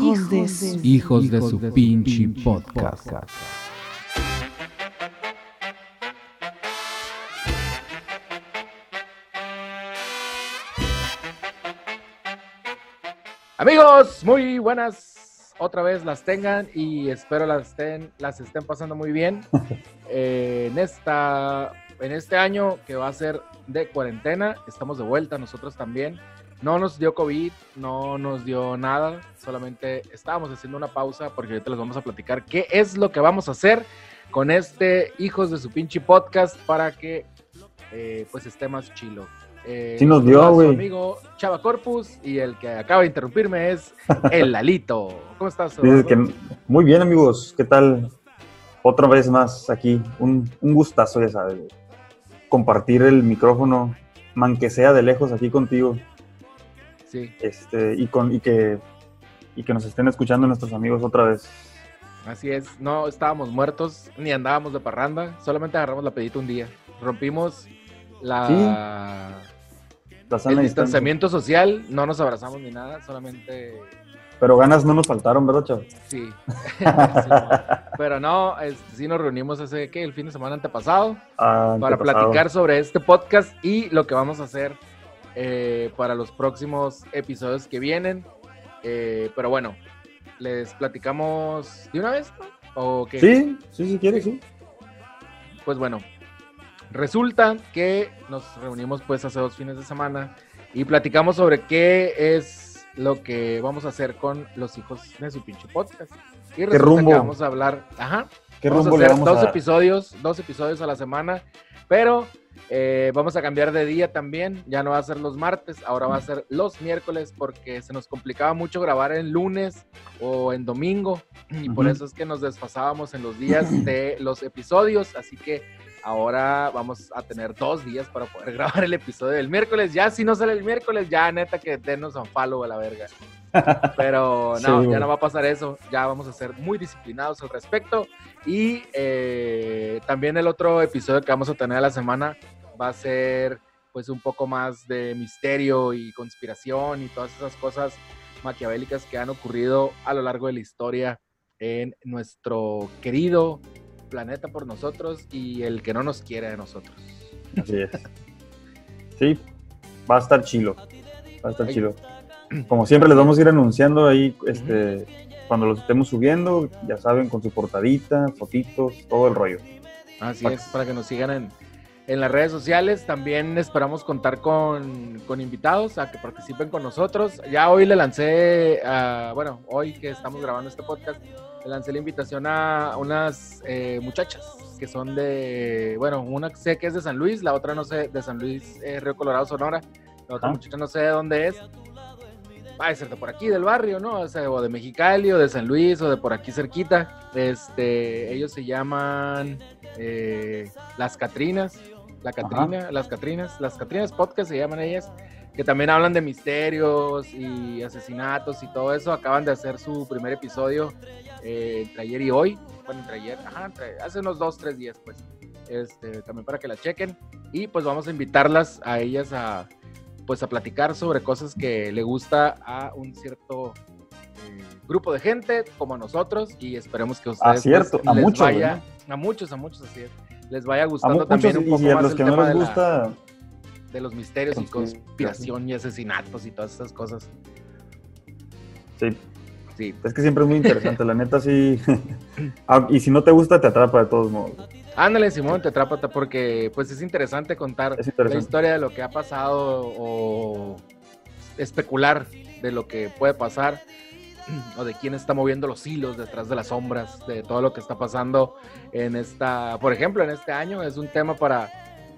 Hijos, de su... Hijos de su pinche podcast. Amigos, muy buenas. Otra vez las tengan y espero las estén, las estén pasando muy bien eh, en esta en este año que va a ser de cuarentena. Estamos de vuelta nosotros también. No nos dio COVID, no nos dio nada, solamente estábamos haciendo una pausa porque ahorita les vamos a platicar qué es lo que vamos a hacer con este Hijos de su pinche podcast para que eh, pues esté más chilo. Eh, Sí nos dio, güey. amigo Chava Corpus y el que acaba de interrumpirme es el Lalito. ¿Cómo estás? Que muy bien, amigos. ¿Qué tal? Otra vez más aquí. Un, un gustazo, ya sabes. Compartir el micrófono, man que sea de lejos aquí contigo. Sí, Este, y, con, y, que, y que nos estén escuchando nuestros amigos otra vez. así es. No estábamos muertos ni andábamos de parranda, solamente agarramos la pedita un día. Rompimos la... La el sana distanciamiento social, no nos abrazamos ni nada, solamente Pero ganas no nos faltaron, ¿verdad, chaval? sí. Sí, no. Pero no, este, sí nos reunimos hace que el fin de semana antepasado Ah, para antepasado. platicar sobre este podcast y lo que vamos a hacer eh, para los próximos episodios que vienen. Eh, pero bueno, les platicamos de una vez. ¿O qué? Sí, sí, sí, quieres, sí. Pues bueno, resulta que nos reunimos pues hace dos fines de semana y platicamos sobre qué es lo que vamos a hacer con los hijos de su pinche podcast. Y resulta rumbo? que vamos a hablar, ajá, ¿Qué vamos a le hacer vamos dos a dar? episodios, dos episodios a la semana, pero eh, vamos a cambiar de día también, ya no va a ser los martes, ahora va a ser los miércoles porque se nos complicaba mucho grabar en lunes o en domingo y por eso es que nos desfasábamos en los días de los episodios, así que ahora vamos a tener dos días para poder grabar el episodio del miércoles, ya si no sale el miércoles, ya neta que denos un follow a la verga. Pero no, Sí, ya no va a pasar eso. Ya vamos a ser muy disciplinados al respecto. Y eh, también el otro episodio que vamos a tener a la semana va a ser pues un poco más de misterio y conspiración y todas esas cosas maquiavélicas que han ocurrido a lo largo de la historia en nuestro querido planeta por nosotros y el que no nos quiere de nosotros. Así es. Sí, va a estar chilo. Va a estar Ay. chilo. Como siempre les vamos a ir anunciando ahí, este, cuando los estemos subiendo, ya saben, con su portadita, fotitos, todo el rollo. Así Para- es, para que nos sigan en, en las redes sociales. También esperamos contar con, con invitados a que participen con nosotros. Ya hoy le lancé, a- bueno, hoy que estamos grabando este podcast, le lancé la invitación a unas eh, muchachas que son de, bueno, una sé que es de San Luis, la otra no sé, de San Luis, eh, Río Colorado, Sonora. La otra muchacha no sé de dónde es. Va a ser de por aquí, del barrio, ¿no? O, sea, o de Mexicali, o de San Luis, o de por aquí cerquita. Este, ellos se llaman eh, Las Catrinas, la Catrina, las Catrinas, las Catrinas Podcast se llaman ellas, que también hablan de misterios y asesinatos y todo eso. Acaban de hacer su primer episodio eh, entre ayer y hoy. Bueno, entre ayer, ajá, entre- hace unos dos, tres días, pues. Este, también para que la chequen. Y pues vamos a invitarlas a ellas a, pues a platicar sobre cosas que le gusta a un cierto eh, grupo de gente como a nosotros y esperemos que a ustedes Ah, cierto, pues, a les muchos, vaya, a muchos, a muchos así es, les vaya gustando también muchos, un poco y a más los el que no les de, la- gusta, de los misterios y conspiración y asesinatos y todas esas cosas. sí, Sí, es que siempre es muy interesante, la neta sí. Ah, y si no te gusta, te atrapa de todos modos. ándale Simón, te atrápate porque pues es interesante contar Es la historia de lo que ha pasado o especular de lo que puede pasar o de quién está moviendo los hilos detrás de las sombras, de todo lo que está pasando en esta, por ejemplo, en este año es un tema para,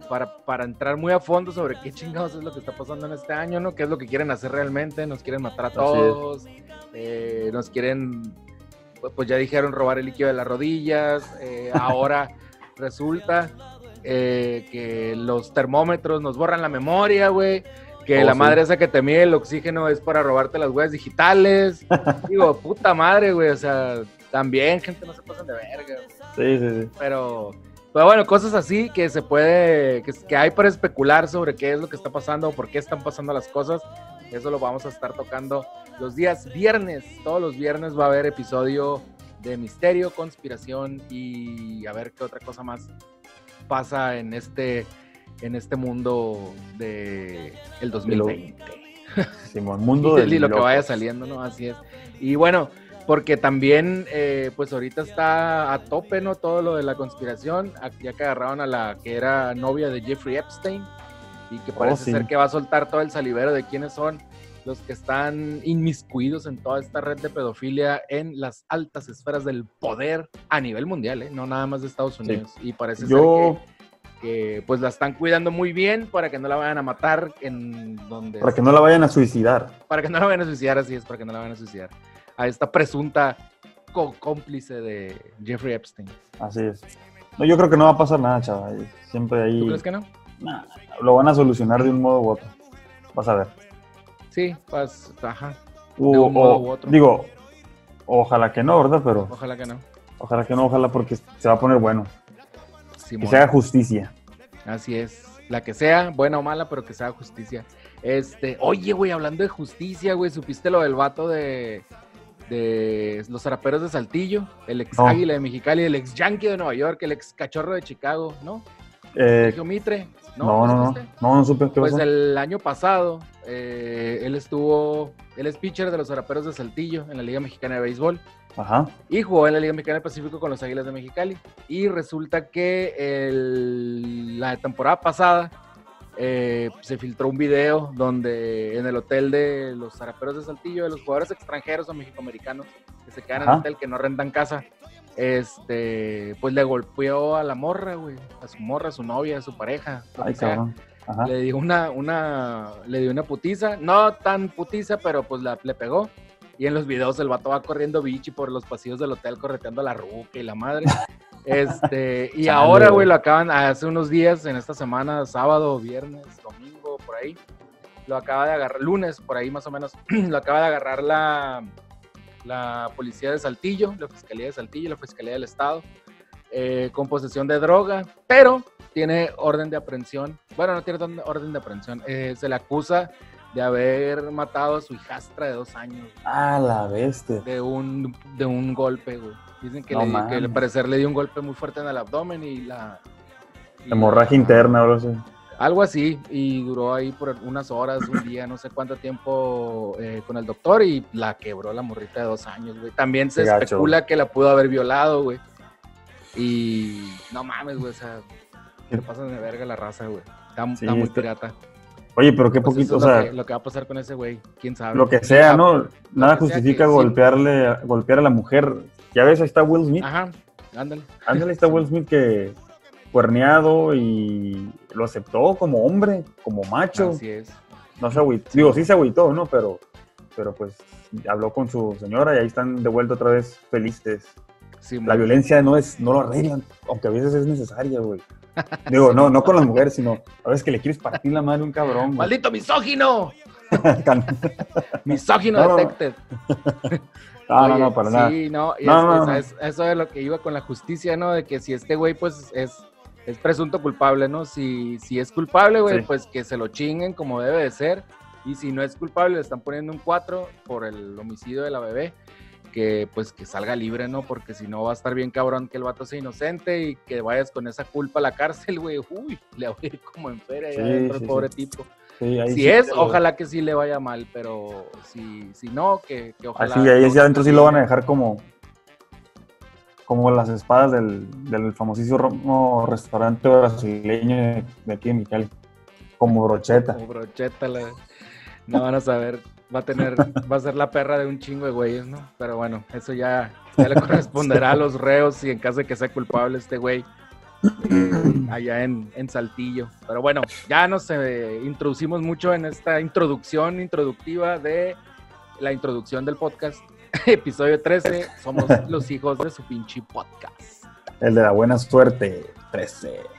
para, para entrar muy a fondo sobre qué chingados es lo que está pasando en este año, ¿no? ¿Qué es lo que quieren hacer realmente? Nos quieren matar a todos, eh, nos quieren, pu- pues ya dijeron robar el líquido de las rodillas, eh, ahora resulta eh, que los termómetros nos borran la memoria, güey. Que Oh, la sí. madre esa que te mide el oxígeno es para robarte las huellas digitales. Digo, puta madre, güey. O sea, también, gente, no se pasan de verga. güey. Sí, sí, sí. Pero Pero bueno, cosas así que se puede, que, que hay para especular sobre qué es lo que está pasando, por qué están pasando las cosas. Eso lo vamos a estar tocando los días viernes. Todos los viernes va a haber episodio de misterio, conspiración y a ver qué otra cosa más pasa en este, en este mundo de el 2020. Simón, mundo del y lo que vaya saliendo, ¿no? Así es. Y bueno, porque también, eh, pues ahorita está a tope, ¿no? Todo lo de la conspiración, ya que agarraron a la que era novia de Jeffrey Epstein y que parece Oh, sí. ser que va a soltar todo el salivero de quiénes son los que están inmiscuidos en toda esta red de pedofilia en las altas esferas del poder a nivel mundial, ¿eh? No nada más de Estados Sí. Unidos. Y parece Yo, ser que, que, pues la están cuidando muy bien para que no la vayan a matar en donde para que no la vayan a suicidar. para que no la vayan a suicidar, así es, para que no la vayan a suicidar. A esta presunta co- cómplice de Jeffrey Epstein. Así es. No, yo creo que no va a pasar nada, chaval. Siempre ahí. ¿Tú crees que no? Nah, lo van a solucionar de un modo u otro. Vas a ver. Sí, pues, ajá. O- De un modo u otro. Digo, ojalá que no, ¿verdad? Pero Ojalá que no. ojalá que no, ojalá porque se va a poner bueno. Que se haga justicia. Así es. La que sea, buena o mala, pero que sea justicia. Este, oye, güey, hablando de justicia, güey, ¿supiste lo del vato de, de los zaraperos de Saltillo? El ex No. águila de Mexicali, el ex yankee de Nueva York, el ex cachorro de Chicago, ¿no? Eh, Sergio Mitre. no, no, no, no, no supe Pues pasó. el año pasado, eh, él estuvo, él es pitcher de los Zaraperos de Saltillo en la Liga Mexicana de Béisbol Ajá. y jugó en la Liga Mexicana del Pacífico con los Águilas de Mexicali. Y resulta que el- la temporada pasada eh, se filtró un video donde en el hotel de los Zaraperos de Saltillo, de los jugadores extranjeros o mexicoamericanos que se quedan en el hotel, que no rentan casa, este, pues le golpeó a la morra, güey, a su morra, a su novia, a su pareja, Ay, cabrón. Ajá. le dio una, una, le dio una putiza, no tan putiza, pero pues la, le pegó. Y en los videos el vato va corriendo bichi por los pasillos del hotel correteando a la ruca y la madre. Este, y ahora, güey, lo acaban, hace unos días, en esta semana, sábado, viernes, domingo, por ahí, lo acaba de agarrar, lunes, por ahí más o menos, lo acaba de agarrar la, la policía de Saltillo, la fiscalía de Saltillo, la fiscalía del estado, eh, con posesión de droga, pero tiene orden de aprehensión. Bueno, no tiene orden- orden de aprehensión. eh, se le acusa de haber matado a su hijastra de dos años Ah, la bestia. de un, de un golpe, güey. Dicen que, No le, que al parecer le dio un golpe muy fuerte en el abdomen y la... y Hemorragia la- interna, ahora sí. Algo así, y duró ahí por unas horas, un día, no sé cuánto tiempo eh, con el doctor y la quebró la morrita de dos años, güey. También se gacho. especula que la pudo haber violado, güey. Y no mames, güey, o sea, se pasan de verga la raza, güey. Está, Sí, está muy pirata. Oye, pero qué Pues poquito, o sea, que, lo que va a pasar con ese güey, quién sabe. lo que sea, Ah, ¿no? Nada justifica sí. golpearle, golpear a la mujer. Ya ves, ahí está Will Smith. Ajá, ándale. Ándale, ahí está Will Smith que cuerneado y lo aceptó como hombre, como macho. Así es. No se agüitó. Digo, sí se agüitó, ¿no? Pero, pero pues habló con su señora y ahí están de vuelta otra vez felices. Sí, La violencia no es, no lo arreglan, aunque a veces es necesaria, güey. Digo, no, no con las mujeres, sino a veces que le quieres partir la madre a un cabrón, güey. ¡Maldito misógino! Misógino No, detected. No, no, no, para nada. Sí, no, y No, es- no, eso es lo que iba con la justicia, ¿no? De que si este güey, pues, es, es presunto culpable, ¿no? Si, si es culpable, güey, Sí. pues que se lo chinguen como debe de ser. Y si no es culpable, le están poniendo un 4 por el homicidio de la bebé. Que pues que salga libre, ¿no? Porque si no va a estar bien cabrón que el vato sea inocente y que vayas con esa culpa a la cárcel, güey. Uy, le va a ir como en feria Sí, allá adentro sí, el pobre sí. tipo. Si es, ojalá que sí le vaya mal, pero si, si no, que, que ojalá. Así, ahí no adentro sí lo van a dejar como como las espadas del, del famosísimo restaurante brasileño de, de aquí en Mexicali. Como brocheta. Como brocheta, la- no van a saber, va a tener, va a ser la perra de un chingo de güeyes, ¿no? Pero bueno, eso ya, ya le corresponderá a los reos y en caso de que sea culpable este güey eh, allá en, en Saltillo. Pero bueno, ya nos eh, introducimos mucho en esta introducción introductiva de la introducción del podcast. Episodio 13, somos los hijos de su pinche podcast. El de la buena suerte. 13.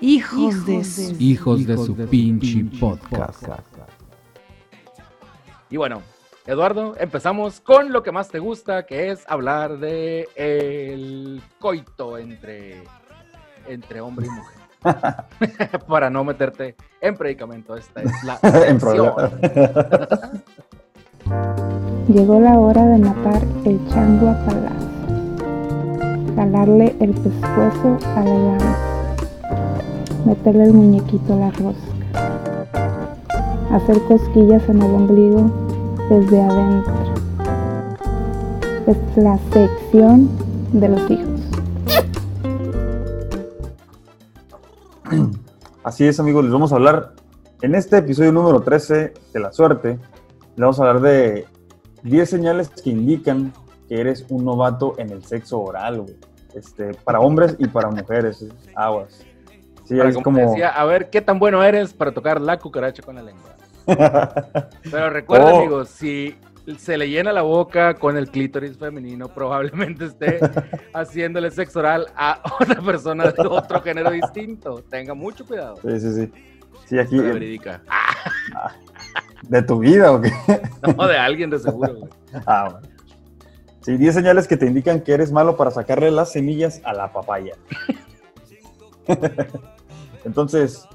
Hijos, de, su, hijos de su, pinche, podcast. podcast. Y bueno, Eduardo, empezamos con lo que más te gusta, que es hablar de el coito entre, entre hombre y mujer. Para no meterte en predicamento, esta es la En. Llegó la hora de matar el chango a palazo, jalarle el pescuezo a la llama, meterle el muñequito a la rosca, hacer cosquillas en el ombligo desde adentro. Es la sección de los hijos. Así es, amigos, les vamos a hablar en este episodio número 13 de La Suerte. Les vamos a hablar de 10 señales que indican que eres un novato en el sexo oral, güey. Este, para hombres y para mujeres, aguas. Sí, Para, es como decía, a ver qué tan bueno eres para tocar la cucaracha con la lengua. Pero recuerda, Oh. amigos, si se le llena la boca con el clítoris femenino, probablemente esté haciéndole sexo oral a otra persona de otro género distinto. Tenga mucho cuidado. Sí, sí, sí. Sí, aquí, verídica. ¿de tu vida o qué? No, de alguien de seguro, güey. Ah, bueno. Sí, 10 señales que te indican que eres malo para sacarle las semillas a la papaya. Entonces,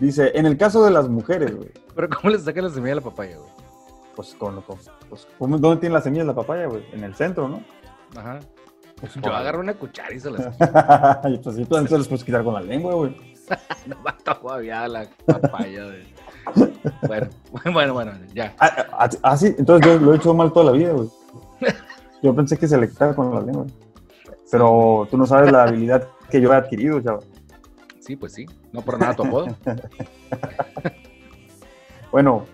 dice, en el caso de las mujeres, güey, Pero ¿cómo le sacan la semilla a la papaya, güey? Pues, con, con- pues, ¿cómo- ¿dónde tiene las semillas la papaya, güey? En el centro, ¿no? Ajá. Pues, Yo agarro una cuchara y se las y pues sí, también se los puedes quitar con la lengua, güey. no va todavía la papaya. De... Bueno, bueno, bueno, ya. Ah, ah, ah, sí, entonces yo lo he hecho mal toda la vida, güey. Yo pensé que se le quitaba con la lengua. Pero tú no sabes la habilidad que yo he adquirido, chaval. Sí, pues sí. No por nada tu apodo. Bueno,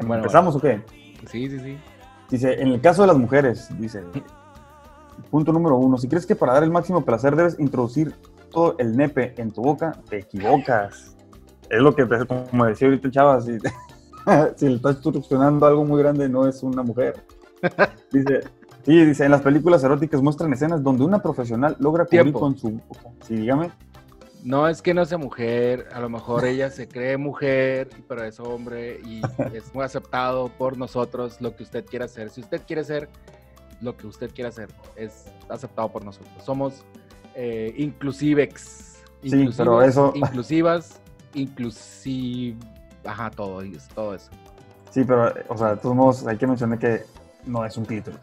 Bueno, ¿empezamos o qué? Sí, sí, sí. Dice, en el caso de las mujeres, dice, punto número uno, si crees que para dar el máximo placer debes introducir todo el nepe en tu boca, te equivocas. Es lo que, como decía ahorita Chava, si, si le estás succionando algo muy grande, no es una mujer. Dice, sí, dice, en las películas eróticas muestran escenas donde una profesional logra cubrir Tiempo. con su boca. Sí, dígame. No es que no sea mujer, a lo mejor ella se cree mujer, pero es hombre y es muy aceptado por nosotros lo que usted quiera hacer. Si usted quiere ser lo que usted quiera hacer, es aceptado por nosotros. Somos eh, inclusivex. Sí, pero eso- Inclusivas, inclusive. Ajá, todo, todo eso. Sí, pero, o sea, de todos modos, hay que mencionar que no es un clítoris,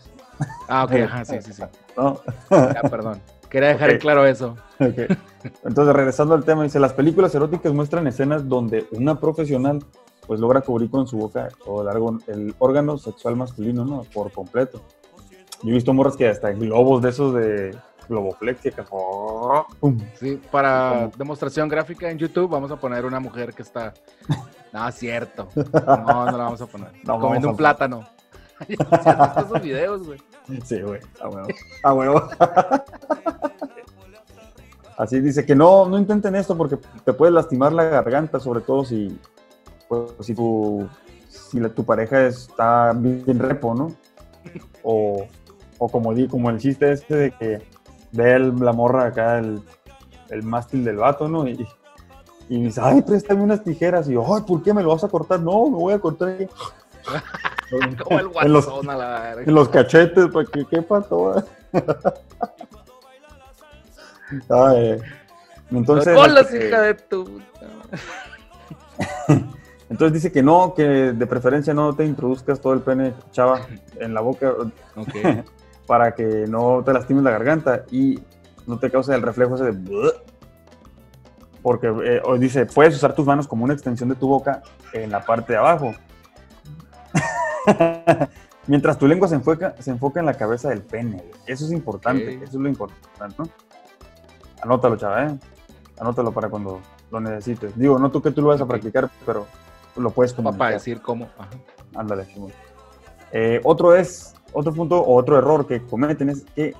Ah, ok, ajá, sí, sí, sí. ¿no? Ya, perdón. Quería dejar en Ok. claro eso. Entonces, regresando al tema, dice, las películas eróticas muestran escenas donde una profesional pues logra cubrir con su boca todo el, argo- el órgano sexual masculino, ¿no? Por completo. Yo he visto morras que hasta globos de esos de globoflexia, que ¡pum! Sí, para demostración gráfica en YouTube vamos a poner una mujer que está. No, cierto. No, no la vamos a poner. No, Comiendo un plátano. ¿Sí has visto esos videos, güey? Sí, güey, a huevo. A. Así dice que no, no intenten esto porque te puede lastimar la garganta, sobre todo si, pues, si tu, si tu pareja está bien repo, ¿no? O, o como, di, como el chiste este de que ve el- la morra acá, el, el mástil del vato, ¿no? Y, y dice, ay, préstame unas tijeras. Y yo, ay, ¿por qué me lo vas a cortar? No, me voy a cortar. Como el En los- guasón a la verga. en los cachetes para que quepa todo. Ay, entonces, ¡Colas, eh, hija de tu! entonces dice que no, que de preferencia no te introduzcas todo el pene chava en la boca para que no te lastimes la garganta y no te cause el reflejo ese de porque eh, dice puedes usar tus manos como una extensión de tu boca en la parte de abajo mientras tu lengua se enfoca se enfoca en la cabeza del pene eso es importante Ok. eso es lo importante ¿no? anótalo chava ¿eh? anótalo para cuando lo necesites digo no tú que tú lo vas a practicar pero lo puedes Para comunicar decir cómo. Ajá. Ándale. Eh, otro es, otro punto o otro error que cometen es que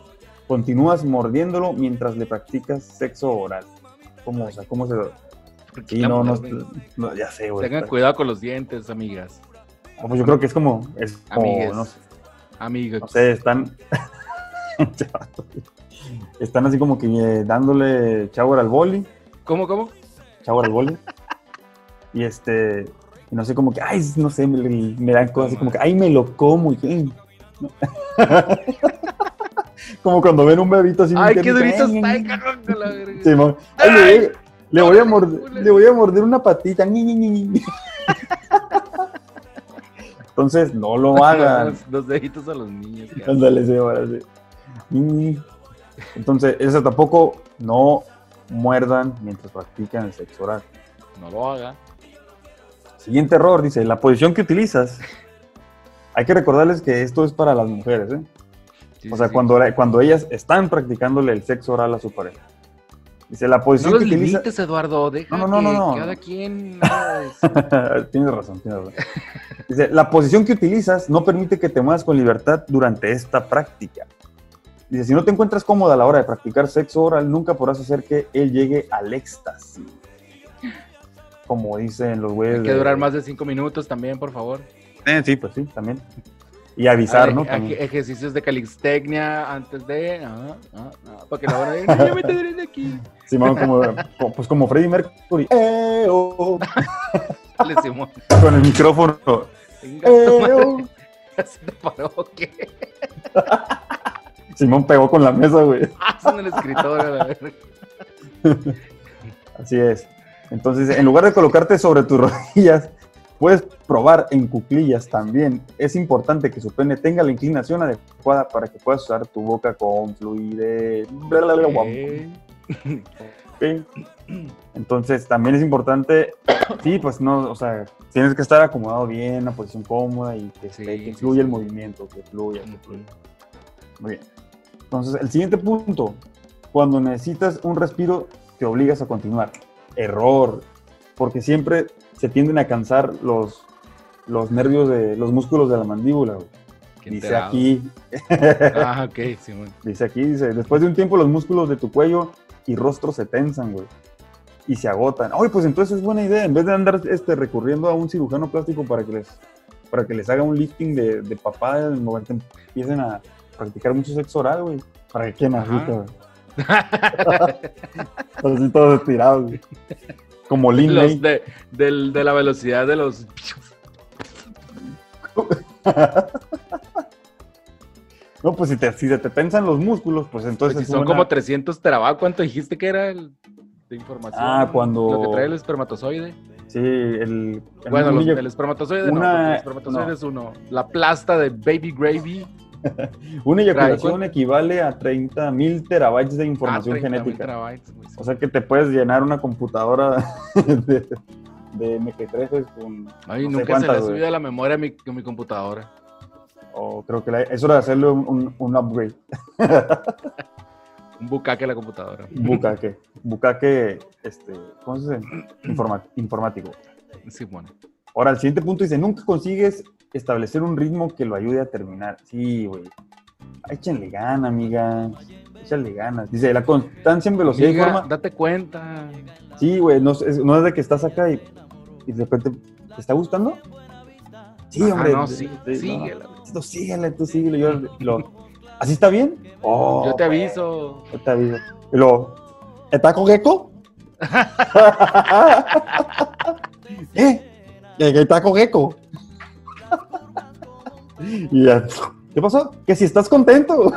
continúas mordiéndolo mientras le practicas sexo oral. ¿Cómo, o sea, cómo se...? Sí, no, no, no, ya sé, güey. Tengan cuidado con los dientes, amigas. Ah, Pues yo creo que es como, es como, Amigues. no sé, Amigas. no sé, están... están así como que eh, dándole shower al boli. ¿Cómo, cómo? chavo al boli. Y este, y no sé, como que, ay, no sé, me, me dan cosas así como que, ay, me lo como. Y, no. como cuando ven un bebito así. Ay, qué durito está, ay. Sí, ay, le, voy- le voy a morder, le voy a morder una patita. ñi, ñi, ñi. Entonces, no lo hagan. Los, los deditos a los niños. Ándale, sí, ahora sí. Entonces, eso tampoco no muerdan mientras practican el sexo oral. No lo haga. Siguiente error, dice, la posición que utilizas. Hay que recordarles que esto es para las mujeres, ¿eh? Sí, O sea, sí. cuando, cuando ellas están practicándole el sexo oral a su pareja. Dice, la No posición los que utiliza... limites, Eduardo. Deja No, no, no, que no, no. cada quien tienes razón, tienes razón. Dice, la posición que utilizas no permite que te muevas con libertad durante esta práctica. Dice, si no te encuentras cómoda a la hora de practicar sexo oral, nunca podrás hacer que él llegue al éxtasis. Como dicen los güeyes. Hay que durar más de cinco minutos también, por favor. Eh, sí, pues sí, también. Y avisar, ¿no? También. ejercicios de calistecnia antes de. ah, ah, ah, para que la van a ver. "No, yo me te diré de aquí. Simón, como, como- pues como Freddie Mercury. ¡Eh, oh! Le Simón. Con el micrófono. Venga, ¡Eh! ¿Se te paró o qué? Simón pegó con la mesa, güey. Ah, son el escritor, a la verga. Así es. Entonces, en lugar de colocarte sobre tus rodillas, puedes probar en cuclillas también. Es importante que su pene tenga la inclinación adecuada para que puedas usar tu boca con fluidez. Bla, bla, bla, guam. Ok. Ok. Entonces, también es importante, sí, pues no, o sea, tienes que estar acomodado bien, una posición cómoda y que, Sí, que fluya sí. el movimiento, que fluya, que fluya. Muy bien. Entonces, el siguiente punto, cuando necesitas un respiro, te obligas a continuar. Error, porque siempre se tienden a cansar los, los nervios de los músculos de la mandíbula. güey. Dice enterado. aquí, Ah, ok, Simón. dice aquí, dice, después de un tiempo los músculos de tu cuello y rostro se tensan, güey. Y se agotan. Oye, pues entonces es buena idea. En vez de andar este, recurriendo a un cirujano plástico para que les, para que les haga un lifting de, de papá, empiecen a practicar mucho sexo oral, güey. Para que queden güey. Así todos estirados, güey. Como Lin Los May. de, de la velocidad de los. No, pues si, te, si se te tensan los músculos, pues entonces. Pues si son una- como 300 terabytes, ¿cuánto dijiste que era el, de información? Ah, cuando- Lo que trae el espermatozoide. Sí, el. el Bueno, los- el espermatozoide no, una- porque el espermatozoide no. es uno. La plasta de Baby Gravy. Una eyaculación equivale a 30 mil terabytes de información ah, 30.000 genética. O sea que te puedes llenar una computadora de, de MP3 con. Ay, no sé nunca se le subido a la memoria a mi, a mi computadora. O creo que la- es hora de hacerle un, un- un upgrade. Un bucaque a la computadora. Bucaque. Bucaque, este, ¿cómo se dice? Informa- informático. Sí, bueno. Ahora, el siguiente punto dice: nunca consigues establecer un ritmo que lo ayude a terminar. Sí, güey. Échenle gana, amiga. Échale ganas. Dice: la constancia en velocidad y forma. date cuenta. Sí, güey, no, es, no es de que estás acá y, y de repente, ¿te está gustando? Sí, Ajá, hombre. no, sí, sí, sí, síguela. no. Tú síguele, tú. Yo, lo, ¿Así está bien? Oh, Yo te aviso. Yo te aviso. Y luego, ¿está con gecko? ¿Eh? ¿Que que está con gecko? Y ya, ¿qué pasó? Que si estás contento.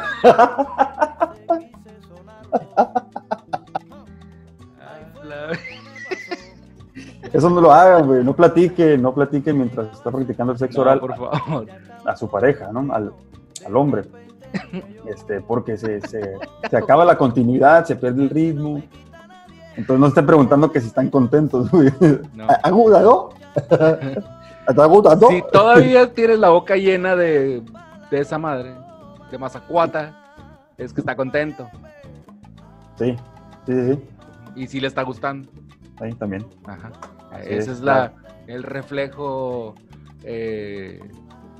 Eso no lo hagan, güey. No platiquen, no platiquen mientras está practicando el sexo No, oral. por favor. a su pareja, ¿no? Al, al hombre. Este, porque se, se, se acaba la continuidad, se pierde el ritmo. Entonces no estén preguntando que si están contentos, güey. No. Si todavía tienes la boca llena de, de esa madre, de mazacuata, es que está contento. Sí, sí, sí. Y si le está gustando. Ahí también. Ajá. Así Ese es, es, la, el reflejo eh,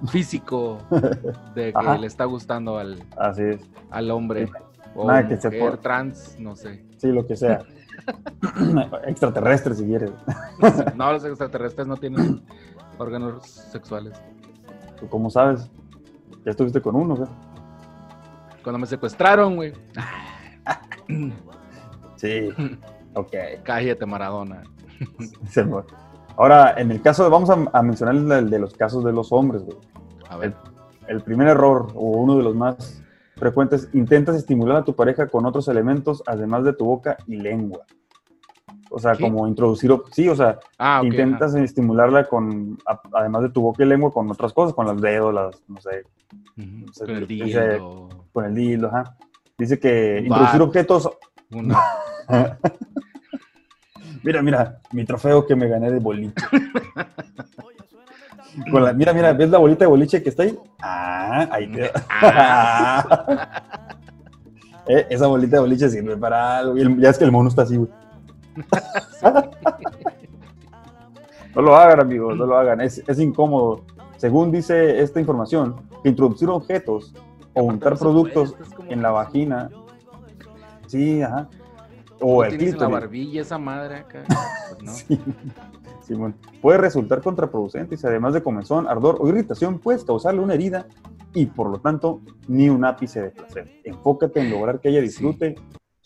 físico de que Ajá. le está gustando al, Así es. al hombre. O Nada que se por- trans, no sé. Sí, lo que sea. Extraterrestre, si quieres. No, los extraterrestres no tienen órganos sexuales. ¿Tú cómo sabes? Ya estuviste con uno, güey. Cuando me secuestraron, güey. Sí. Ok. Cállate, Maradona. Ahora, en el caso de, vamos a, a mencionar el de los casos de los hombres, güey. A ver. El primer error, o uno de los más frecuentes, intentas estimular a tu pareja con otros elementos, además de tu boca y lengua. O sea, ¿Qué? como introducir, sí, o sea, Ah, intentas estimularla con, a- además de tu boca y lengua, con otras cosas, con los dedos, las, no sé, ajá. Ujú, se- Con el dildo. con el dildo, ajá. Dice que introducir objetos, Una... mira, mira, mi trofeo que me gané de boliche. Con la- mira, mira, ¿ves la bolita de boliche que está ahí? Ah, ahí te... Eh, esa bolita de boliche sirve para algo. Ya es que el mono está así, güey. No lo hagan, amigos, no lo hagan. Es, es incómodo. Según dice esta información, que introducir objetos o untar no se productos puede, en la vagina. Sí, ajá. ¿Cómo O el en la clítoris. barbilla esa madre acá? Pues no. Sí, Simón. Puede resultar contraproducente y si además de comezón, ardor o irritación, puedes causarle una herida y por lo tanto ni un ápice de placer. Enfócate en lograr que ella disfrute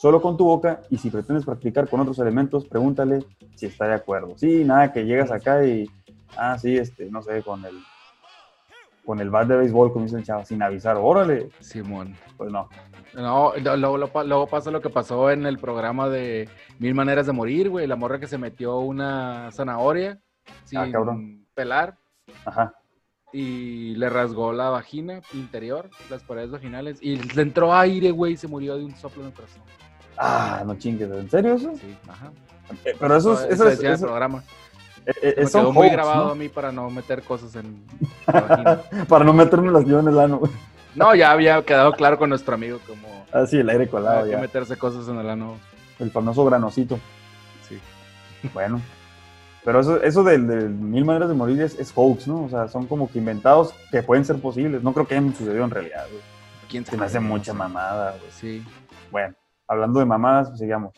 solo con tu boca y si pretendes practicar con otros elementos, pregúntale si está de acuerdo. Sí, nada, que llegas acá y, ah, sí, este, no sé, con el con el bat de béisbol, como chavos, sin avisar, órale, Simón. pues no. No, luego, luego pasa lo que pasó en el programa de Mil Maneras de Morir, güey. La morra que se metió una zanahoria sin Ah, cabrón. pelar Ajá. y le rasgó la vagina interior, las paredes vaginales, y le entró aire, güey, y se murió de un soplo en el corazón. Ah, no chingues, ¿en serio eso? Sí, ajá. Eh, Pero eso, es- eso, es- eso- programa. eh, eh, Me quedó muy grabado ¿no? a mí para no meter cosas en la vagina. Para no meterme las yo en el ano. güey. No, ya había quedado claro con nuestro amigo como Ah, sí, el aire colado hay que ya. meterse cosas en el ano. El famoso granosito. Sí. Bueno. Pero eso, eso del, del mil maneras de morir es, es hoax, ¿no? O sea, son como que inventados que pueden ser posibles. No creo que hayan sucedido en realidad, güey. ¿Quién Se me hace sabe? No mucha mamada, güey. Sí. Bueno, hablando de mamadas, pues sigamos.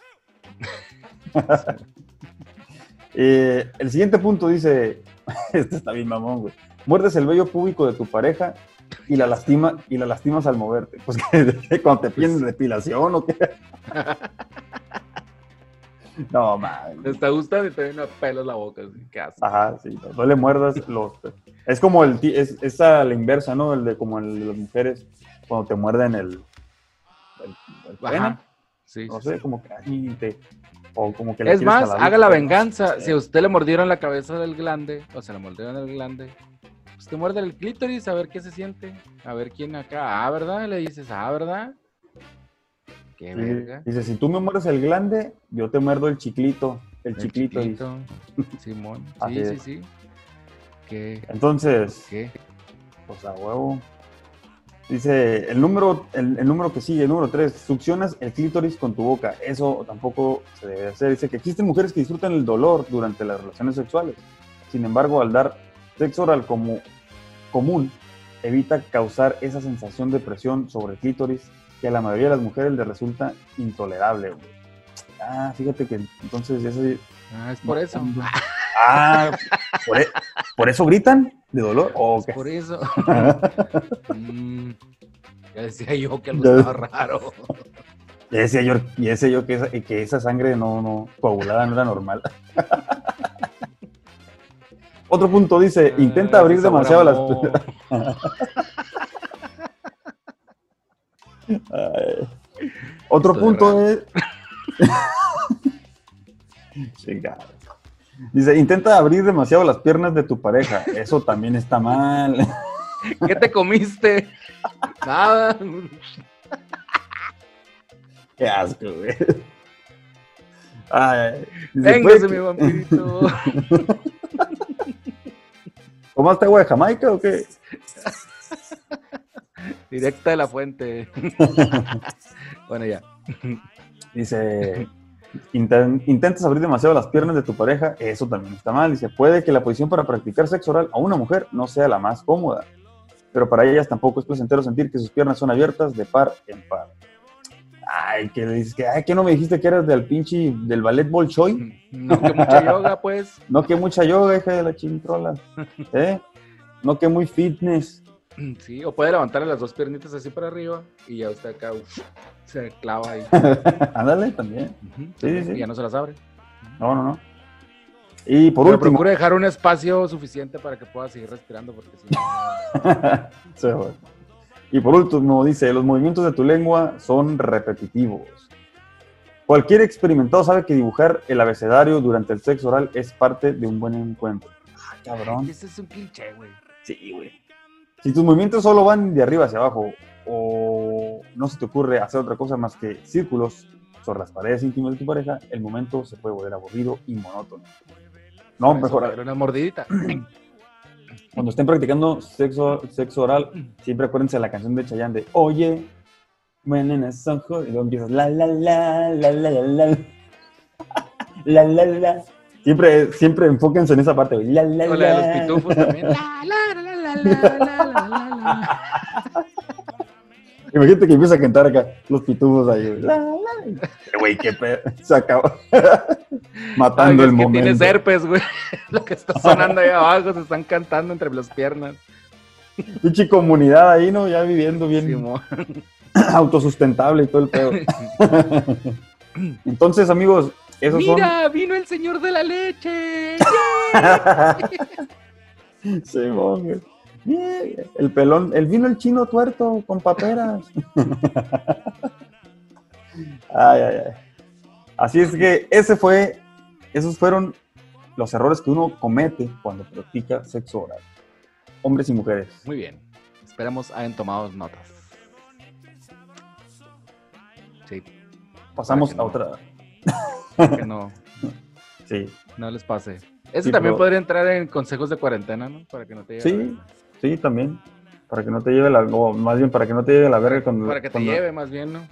Eh, el siguiente punto dice, este está bien mamón, güey. Muerdes el vello púbico de tu pareja y la lastima y la lastimas al moverte. Pues que cuando te piden depilación o qué. No, man. ¿Te gustando y te viene a pelos la boca? ¿Qué haces? Ajá, sí, no, le muerdas los. Es como el es, es a la inversa, ¿no? El de como el de las mujeres cuando te muerden el, el, el. Ajá. Sí, No sé, sí. como que ay, te- o como que le Es más, haga la venganza. Si a usted le mordieron la cabeza del glande, o se le mordieron el glande, pues te muerde el clítoris a ver qué se siente. A ver quién acá. Ah, ¿verdad? Le dices, ah, ¿verdad? Qué verga. Dice, si tú me muerdes el glande, yo te muerdo el chiclito. El, El chiclito. Simón. Sí, sí, sí. ¿Qué? Entonces, ¿Qué? pues a huevo. Dice, el número, el, el número que sigue, el número 3, succionas el clítoris con tu boca. Eso tampoco se debe hacer. Dice que existen mujeres que disfrutan el dolor durante las relaciones sexuales. Sin embargo, al dar sexo oral como común, evita causar esa sensación de presión sobre el clítoris que a la mayoría de las mujeres les resulta intolerable. güey. Ah, fíjate que entonces eso... Ah, es por eso. Ah, ¿por, e- por eso gritan de dolor? ¿O Es qué? por eso. Mm, ya decía yo que algo Ya- estaba raro. Y decía yo, y decía yo que, esa, que esa sangre no, no, coagulada no era normal. Otro punto dice, intenta Ah, abrir demasiado las... Otro Estoy punto es... Dice, intenta abrir demasiado las piernas de tu pareja. Eso también está mal. ¿Qué te comiste? Nada. Qué asco, güey. Ay, dice, Véngase, "Puede mi vampirito. ¿Tomaste agua de Jamaica o qué? Directa de la fuente. bueno, ya. Dice, "Inten- intentas abrir demasiado las piernas de tu pareja, eso también está mal. Dice, puede que la posición para practicar sexo oral a una mujer no sea la más cómoda, pero para ellas tampoco es placentero sentir que sus piernas son abiertas de par en par. Ay, que le dices que, ay, que no me dijiste que eras del pinche, del ballet Bolshoi. No, que mucha yoga, pues. No que mucha yoga, hija de la chintrola. ¿Eh? No que muy fitness. Sí, o puede levantarle las dos piernitas así para arriba y ya usted acá uf, se clava ahí. Ándale, también. Sí, sí, sí. Y ya no se las abre. No, no, no. Y por Pero último, procura dejar un espacio suficiente para que puedas seguir respirando, porque si no. Y por último, dice, los movimientos de tu lengua son repetitivos. Cualquier experimentado sabe que dibujar el abecedario durante el sexo oral es parte de un buen encuentro. Ah, cabrón. Ese es un cliché, güey. Sí, güey. Si tus movimientos solo van de arriba hacia abajo o no se te ocurre hacer otra cosa más que círculos sobre las paredes íntimas de tu pareja, el momento se puede volver aburrido y monótono. No, mejor una mordidita. cuando estén practicando sexo, sexo oral, siempre acuérdense de la canción de Chayanne de Oye, esos ojos", y luego empiezas la la la la la la la la la la. Siempre, siempre enfóquense en esa parte, güey. La la la de la. los pitufos también. La, la, la, la, la. Imagínate que empieza a cantar acá los pitufos ahí, güey. La, la. Güey, qué pedo. Se acaba. Matando Ay, el es que momento. tienes herpes, güey. Lo que está sonando ahí abajo, se están cantando entre las piernas. Pinche comunidad ahí, ¿no? Ya viviendo bien autosustentable y todo el pedo. Entonces, amigos, esos son. Mira, vino el señor de la leche. Sí, güey. Bien, El pelón, el vino el chino tuerto con paperas. ay, ay, ay. Así es que ese fue, esos fueron los errores que uno comete cuando practica sexo oral. Hombres y mujeres. Muy bien. Esperemos hayan tomado notas. Sí, Pasamos a otra. que no, Sí, no les pase. Eso Sí, también pero- podría entrar en consejos de cuarentena, ¿no? Para que no te Sí. Sí, también. Para que no te lleve la, o más bien para que no te lleve la verga cuando. Para que te cuando- lleve más bien, ¿no?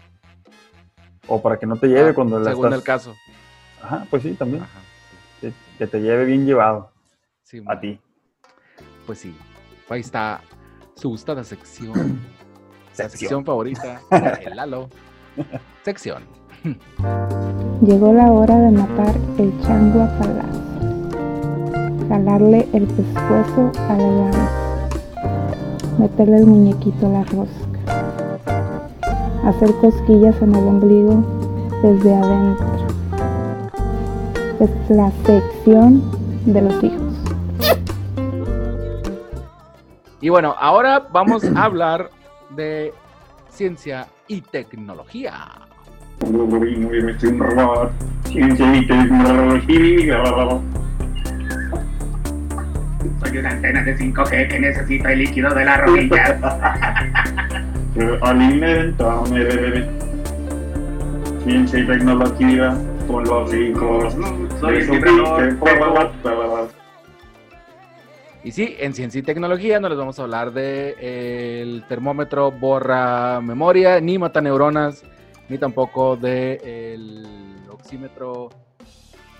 O para que no te lleve Ah, cuando la Según estás. el caso. Ajá, pues sí, también. Ajá, Que, que te lleve bien llevado sí. A ti. Pues sí. Ahí está su gustada sección. La Sección. sección favorita. El Lalo. Sección. Llegó la hora de matar el chango a palazo, jalarle el pescuezo a la llama, meterle el muñequito a la rosca, hacer cosquillas en el ombligo desde adentro. Es la sección de los hijos. Y bueno, ahora vamos a hablar de ciencia y tecnología. Muy, muy, me estoy un robot. Ciencia y tecnología. Soy una antena de 5G que necesita el líquido de la rodilla. Eh, Alimentame. Ciencia y tecnología con los hijos. Soy Y sí, en ciencia y tecnología no les vamos a hablar de eh, el termómetro borra memoria, ni mata neuronas, ni tampoco de el oxímetro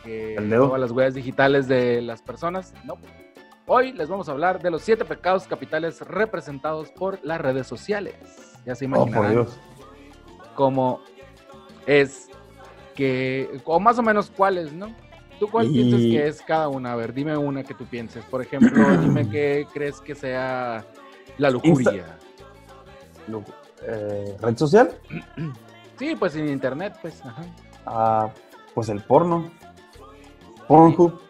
que las huellas digitales de las personas. No. Hoy les vamos a hablar de los siete pecados capitales representados por las redes sociales. Ya se Oh, imaginarán por Dios. cómo es que, o más o menos cuáles, ¿no? ¿Tú cuál Y- piensas que es cada una? A ver, dime una que tú pienses. Por ejemplo, dime qué crees que sea la lujuria. Lu- eh, ¿Red social? Sí, pues en internet, pues. Ajá. Ah, pues el porno. Pornhub.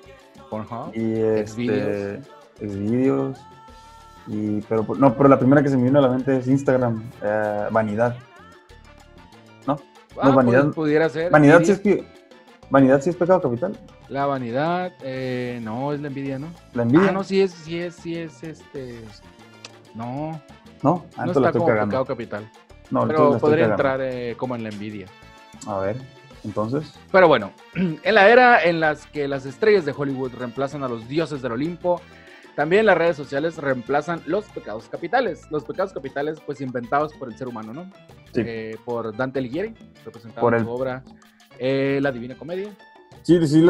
Pornhub. Y este. Xvideos. Y, pero, no, pero la primera que se me vino a la mente es Instagram. eh, vanidad. Ah, vanidad- pues, pudiera ser. Vanidad sí, es, vanidad sí es pecado capital. La vanidad, eh, no, es la envidia, ¿no? La envidia. Ah, no, sí es, sí es, sí es, este... No, No, no antes la está estoy como cagando. pecado capital. No, Pero podría entrar eh, como en la envidia. A ver, entonces. Pero bueno, en la era en las que las estrellas de Hollywood reemplazan a los dioses del Olimpo, también las redes sociales reemplazan los pecados capitales. Los pecados capitales, pues inventados por el ser humano, ¿no? Sí. Eh, por Dante Alighieri, representado Por en el- su obra eh, La Divina Comedia. Sí, sí,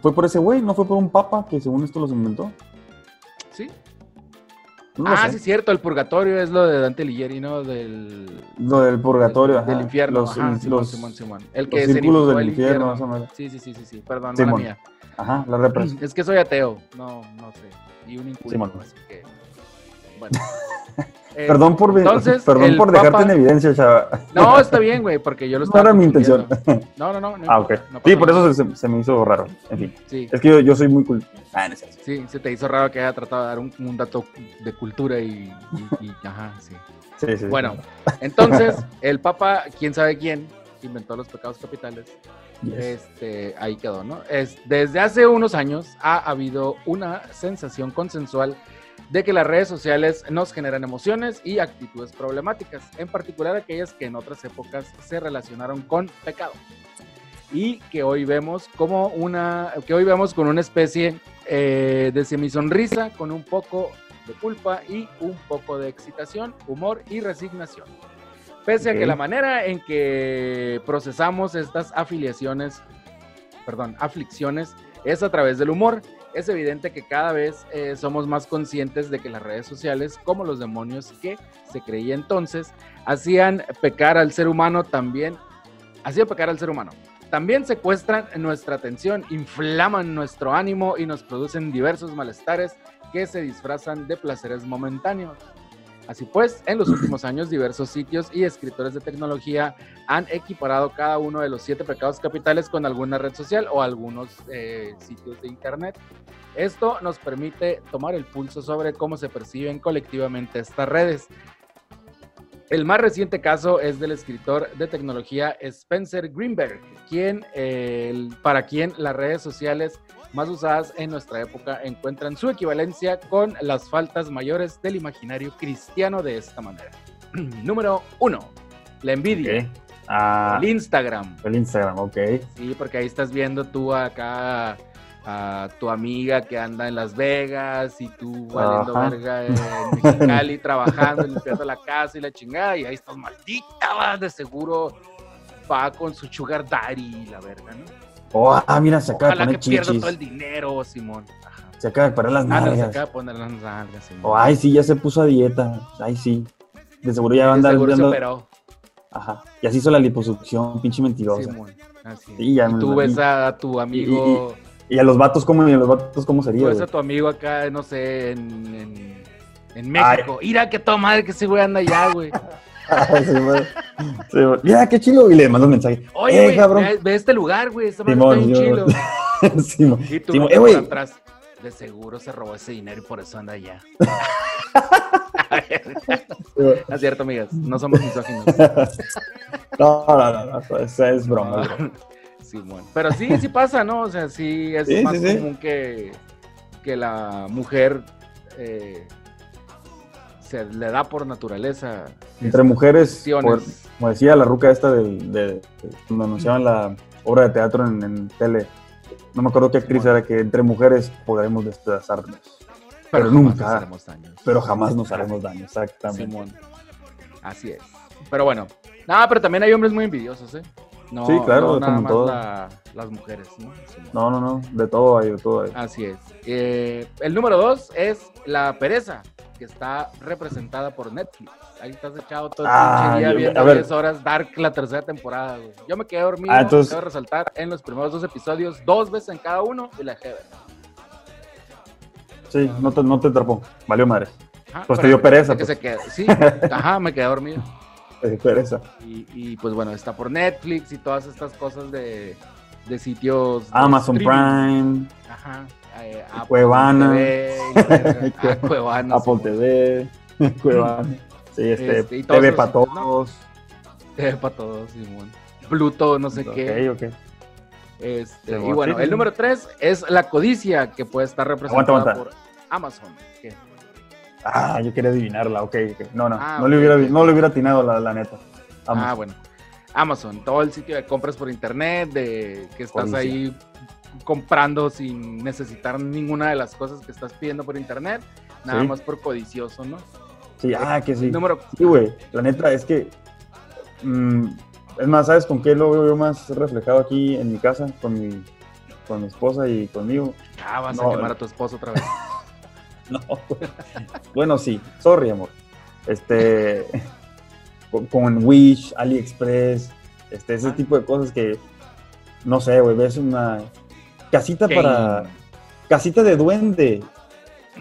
fue por ese güey, no fue por un papa que según esto los inventó. No ah, sé. sí, cierto, el purgatorio es lo de Dante Alighieri, ¿no? Del, Lo del purgatorio. del, del ajá. infierno. Los, Ajá, Simón, los- Simón, Simón. El los que se círculos del el infierno. Sí, sí, sí, sí, sí, perdón, mala mía. Ajá, la repres. Es que soy ateo, no, no sé. Y un inculto, así que Bueno. Eh, Perdón por, entonces, perdón por dejarte Papa- en evidencia, chava. No, está bien, güey, porque yo lo No estaba era mi intención. No, no, no. no Ah, ok. no Sí, por eso se, se me hizo raro. En fin. Sí, Es que yo, yo soy muy cool. Ah, no sí, se te hizo raro que haya tratado de dar un, un dato de cultura y, y- y- ajá, sí. Sí, sí, sí. Bueno, entonces, el Papa, quién sabe quién, inventó los pecados capitales. Yes. Este, ahí quedó, ¿no? Es, desde hace unos años ha habido una sensación consensual de que las redes sociales nos generan emociones y actitudes problemáticas, en particular aquellas que en otras épocas se relacionaron con pecado y que hoy vemos como una, que hoy vemos con una especie eh, de semisonrisa, con un poco de culpa y un poco de excitación, humor y resignación. Pese a que la manera en que procesamos estas afiliaciones, perdón, aflicciones, es a través del humor. Es evidente que cada vez eh, somos más conscientes de que las redes sociales, como los demonios que se creía entonces, hacían pecar al ser humano también, hacían pecar al ser humano. También secuestran nuestra atención, inflaman nuestro ánimo y nos producen diversos malestares que se disfrazan de placeres momentáneos. Así pues, en los últimos años, diversos sitios y escritores de tecnología han equiparado cada uno de los siete pecados capitales con alguna red social o algunos eh, sitios de internet. Esto nos permite tomar el pulso sobre cómo se perciben colectivamente estas redes. El más reciente caso es del escritor de tecnología Spencer Greenberg, quien, eh, para quien las redes sociales más usadas en nuestra época encuentran su equivalencia con las faltas mayores del imaginario cristiano de esta manera. Número uno, la envidia. Ah, el Instagram. el Instagram, ok. Sí, porque ahí estás viendo tú acá a tu amiga que anda en Las Vegas y tú valiendo Ajá. verga en Mexicali trabajando, limpiando la casa y la chingada, y ahí estás maldita, va, de seguro va con su sugar daddy y la verga, ¿no? Oh, ah, mira, se acaba de Ojalá que poner pierda chichis. todo el dinero, Simón. Ajá. Se acaba de parar las Ah, no, se nalgas. acaba de poner las nalgas, Simón. Oh, ay, sí, ya se puso a dieta. Ay, sí. De seguro ya va a De andar viendo- operó, Ajá. Y así hizo la liposucción, pinche mentirosa. Simón. Así. Sí, ya y tú ves a tu amigo... Y a los vatos, ¿cómo, y a los vatos, ¿cómo sería? Güey? a tu amigo acá, no sé, en, en, en México. Mira que toda madre que ese güey anda allá, güey. Ay, sí, güey. Sí, güey. Mira, qué chido. Y le mando un mensaje. Oye, eh, güey, cabrón. ve, ve este lugar, güey. Esta madre Simón, está bien chilo. Simón. Y tú Simón. Eh, por güey. atrás. De seguro se robó ese dinero y por eso anda allá. no es cierto, amigas. No somos misóginos. No, no, no, no. Esa es broma. güey. Simón. Pero sí, sí pasa, ¿no? O sea, sí es Sí, más sí, sí. común que, que la mujer eh, se le da por naturaleza. Entre mujeres, por- como decía la ruca esta del- de, de- cuando anunciaban la obra de teatro en, en tele, no me acuerdo qué actriz era, que entre mujeres podremos despedazarnos, pero jamás nunca. haremos daño. pero jamás nos haremos daño, exactamente. Simón. Así es. Pero bueno. No, pero también hay hombres muy envidiosos, ¿eh? No, Sí, claro, no nada como más todo. la- las mujeres, ¿no? No, no, no, de todo hay, de todo hay. Así es. Eh, el número dos es la pereza, que está representada por Netflix. Ahí estás echado todo el Ah, día yo- viendo a ver. 10 horas Dark la tercera temporada, güey. Yo me quedé dormido, Ah, entonces- cabe resaltar, en los primeros dos episodios, dos veces en cada uno, y la dejé de ver. Sí, no te, no te atrapó, valió madre. Ajá, Pues te dio pereza, que pues. se quede- Sí, ajá, me quedé dormido. Y, y, pues bueno, está por Netflix y todas estas cosas de, de sitios. de Amazon streaming. Prime, Ajá. eh, Apple Cuevana. TV. Ah, Cuevana. Apple sí, TV, Cuevana. Sí, este, Este, y TV para todos. TV para todos, Simón. Pluto, no sé qué. Ok, ok. Este, y bueno, el número tres es la codicia que puede estar representada aguanta. por Amazon. ¿Qué? Ah, yo quería adivinarla, ok, ok. No, no, Ah, no, le hubiera, no le hubiera atinado la, la neta. Ah, bueno. Amazon, todo el sitio de compras por internet, de que estás ahí comprando sin necesitar ninguna de las cosas que estás pidiendo por internet, nada Sí. más por codicioso, ¿no? Sí, ah, que sí. Número Sí, güey. La neta es que. mm, es más, ¿sabes con qué lo veo yo más reflejado aquí en mi casa? Con mi, con mi esposa y conmigo. Ah, vas No, a quemar a tu esposo otra vez. No, bueno, sí. Sorry, amor. Este. con, Wish, AliExpress, este, ese Ah. tipo de cosas que. No sé, güey. Ves una casita para. Casita de duende.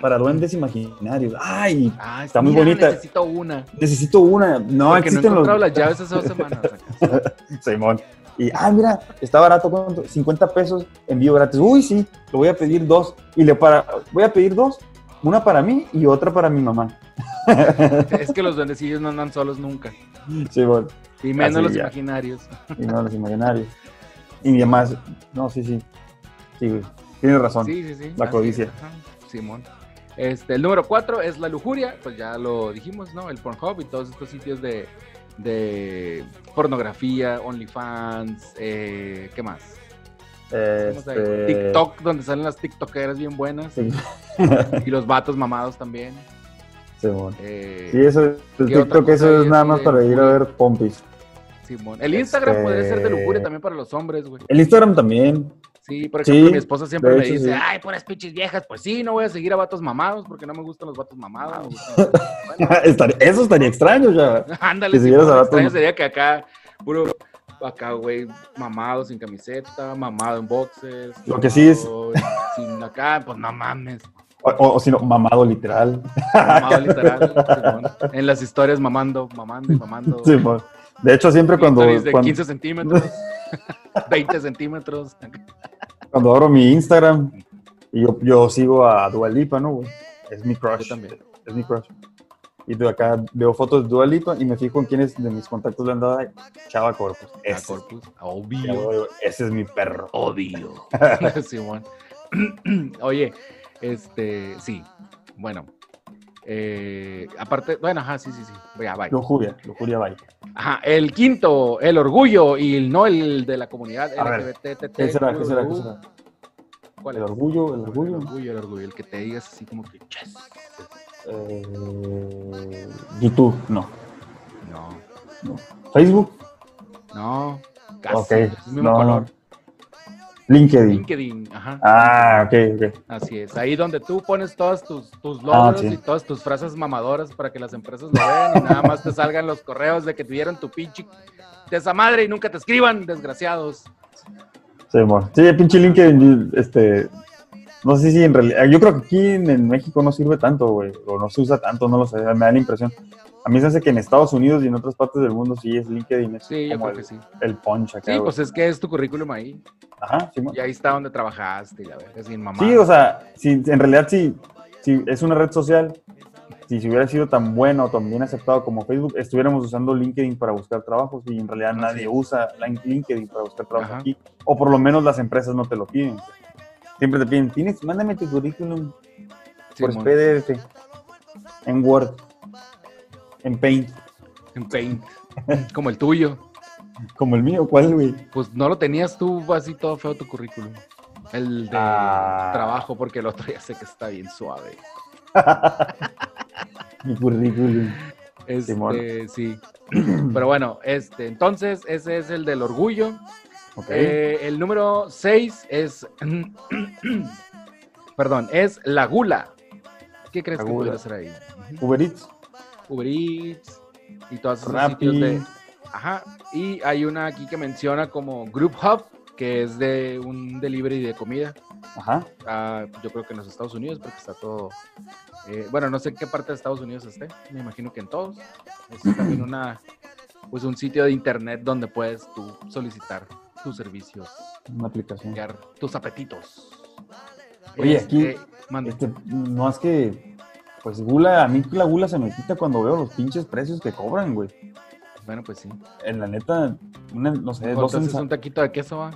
para duendes imaginarios. Ay, Ah, Está muy bonita. Necesito una. necesito una. No porque no he existen los. encontrado las llaves hace dos semanas. acá. Simón. Y, ah, mira, está barato, ¿cuánto? 50 pesos, envío gratis. Uy, sí, lo voy a pedir dos. Y le para, voy a pedir dos, una para mí y otra para mi mamá. es que los duendecillos no andan solos nunca. Simón. Y menos Así los ya. imaginarios. Y no los imaginarios. Y además, no, sí, sí. Sí, güey. Tienes razón. Sí, sí, sí. La así codicia. es, Simón. Este, el número cuatro es la lujuria, pues ya lo dijimos, ¿no? El Pornhub y todos estos sitios de, de pornografía, OnlyFans, eh, ¿qué más? Este, TikTok, donde salen las TikTokeras bien buenas. Sí. Y los vatos mamados también. Simón. Eh, Sí, eso, el ¿Qué otra TikTok, eso es nada más de para ir a ver pompis. Simón. El Instagram Este- podría ser de lujuria también para los hombres, güey. El Instagram también. Sí, por Sí, ejemplo, mi esposa siempre me dice, sí. ay, puras pinches viejas. Pues sí, no voy a seguir a vatos mamados porque no me gustan los vatos mamados. Bueno, eso estaría extraño, ya. ándale, a lo vatos extraño sería que acá, puro, acá, güey, mamado sin camiseta, mamado en boxes. Lo que sí es- Sin acá, pues no mames. O, o- o si no, mamado literal. Mamado literal. En las historias mamando, mamando y mamando. Simón. De hecho, siempre cuando, de cuando, 15 centímetros, 20 centímetros. cuando abro mi Instagram y yo, yo sigo a Dualipa, ¿no? güey? Es mi crush. Yo también. Es mi crush. Y de acá veo fotos de Dualipa y me fijo en quiénes de mis contactos le han dado Chava Corpus. Ese, Corpus, obvio. ese es mi perro. Odio. Simón. Oye, este, sí. Bueno. eh, aparte, bueno, ajá, sí, sí, sí. Ya, bye. Lujuria, lujuria, vaya. Ajá, el quinto, el orgullo y el no el de la comunidad A. ¿Qué será? ¿Qué será? ¿Qué será? ¿Cuál El es? orgullo, el El orgullo. orgullo, el orgullo, el que te digas así como que "Yes". Eh, YouTube, no. No, Facebook, no, casi. ok. es el mismo No, color. LinkedIn. LinkedIn, ajá. Ah, ok, ok. Así es, ahí donde tú pones todas tus, tus Ah, logros sí. y todas tus frases mamadoras para que las empresas lo vean y nada más te salgan los correos de que te dieron tu pinche de esa madre y nunca te escriban, desgraciados. Sí, amor. Sí, el pinche LinkedIn, este, no sé si en realidad, yo creo que aquí en, en México no sirve tanto, güey, o no se usa tanto, no lo sé, me da la impresión. A mí se hace que en Estados Unidos y en otras partes del mundo sí es LinkedIn, es Sí, yo como creo el, que sí. el punch acá. Sí, pues es que es tu currículum ahí. Ajá, sí. Y ahí está donde trabajaste y la verga, sin mamá. Sí, o sea, si, en realidad sí, es una red social, si se hubiera sido tan bueno o tan bien aceptado como Facebook, estuviéramos usando LinkedIn para buscar trabajos y en realidad nadie usa lin- LinkedIn para buscar trabajo Ajá. aquí. O por lo menos las empresas no te lo piden. Siempre te piden, tienes, mándame tu currículum por Simón, PDF, en Word, en Paint, en Paint. Como el tuyo. como el mío, ¿cuál, güey? Pues no lo tenías tú así todo feo tu currículum. El de Ah. trabajo, porque el otro ya sé que está bien suave. Mi currículum. Este, sí. Pero bueno, este, entonces, ese es el del orgullo. Eh, el número 6 es. Perdón, es la gula. ¿Qué crees La que pudiera ser ahí? Uber Eats, Uber Eats y todos esos Rappi. sitios de. Ajá. Y hay una aquí que menciona como Group Hub, que es de un delivery de comida. ajá. Ah, yo creo que en los Estados Unidos, porque está todo. eh, bueno, no sé en qué parte de Estados Unidos esté. Me imagino que en todos. Es también una. Pues un sitio de internet donde puedes tú solicitar tus servicios, Una aplicación. tus apetitos. Oye, aquí- Este. Este, no es que, pues gula, a mí la gula se me quita cuando veo los pinches precios que cobran, güey. Bueno, pues sí. En la neta, una, no sé, dos ensa- un taquito de queso, ¿va?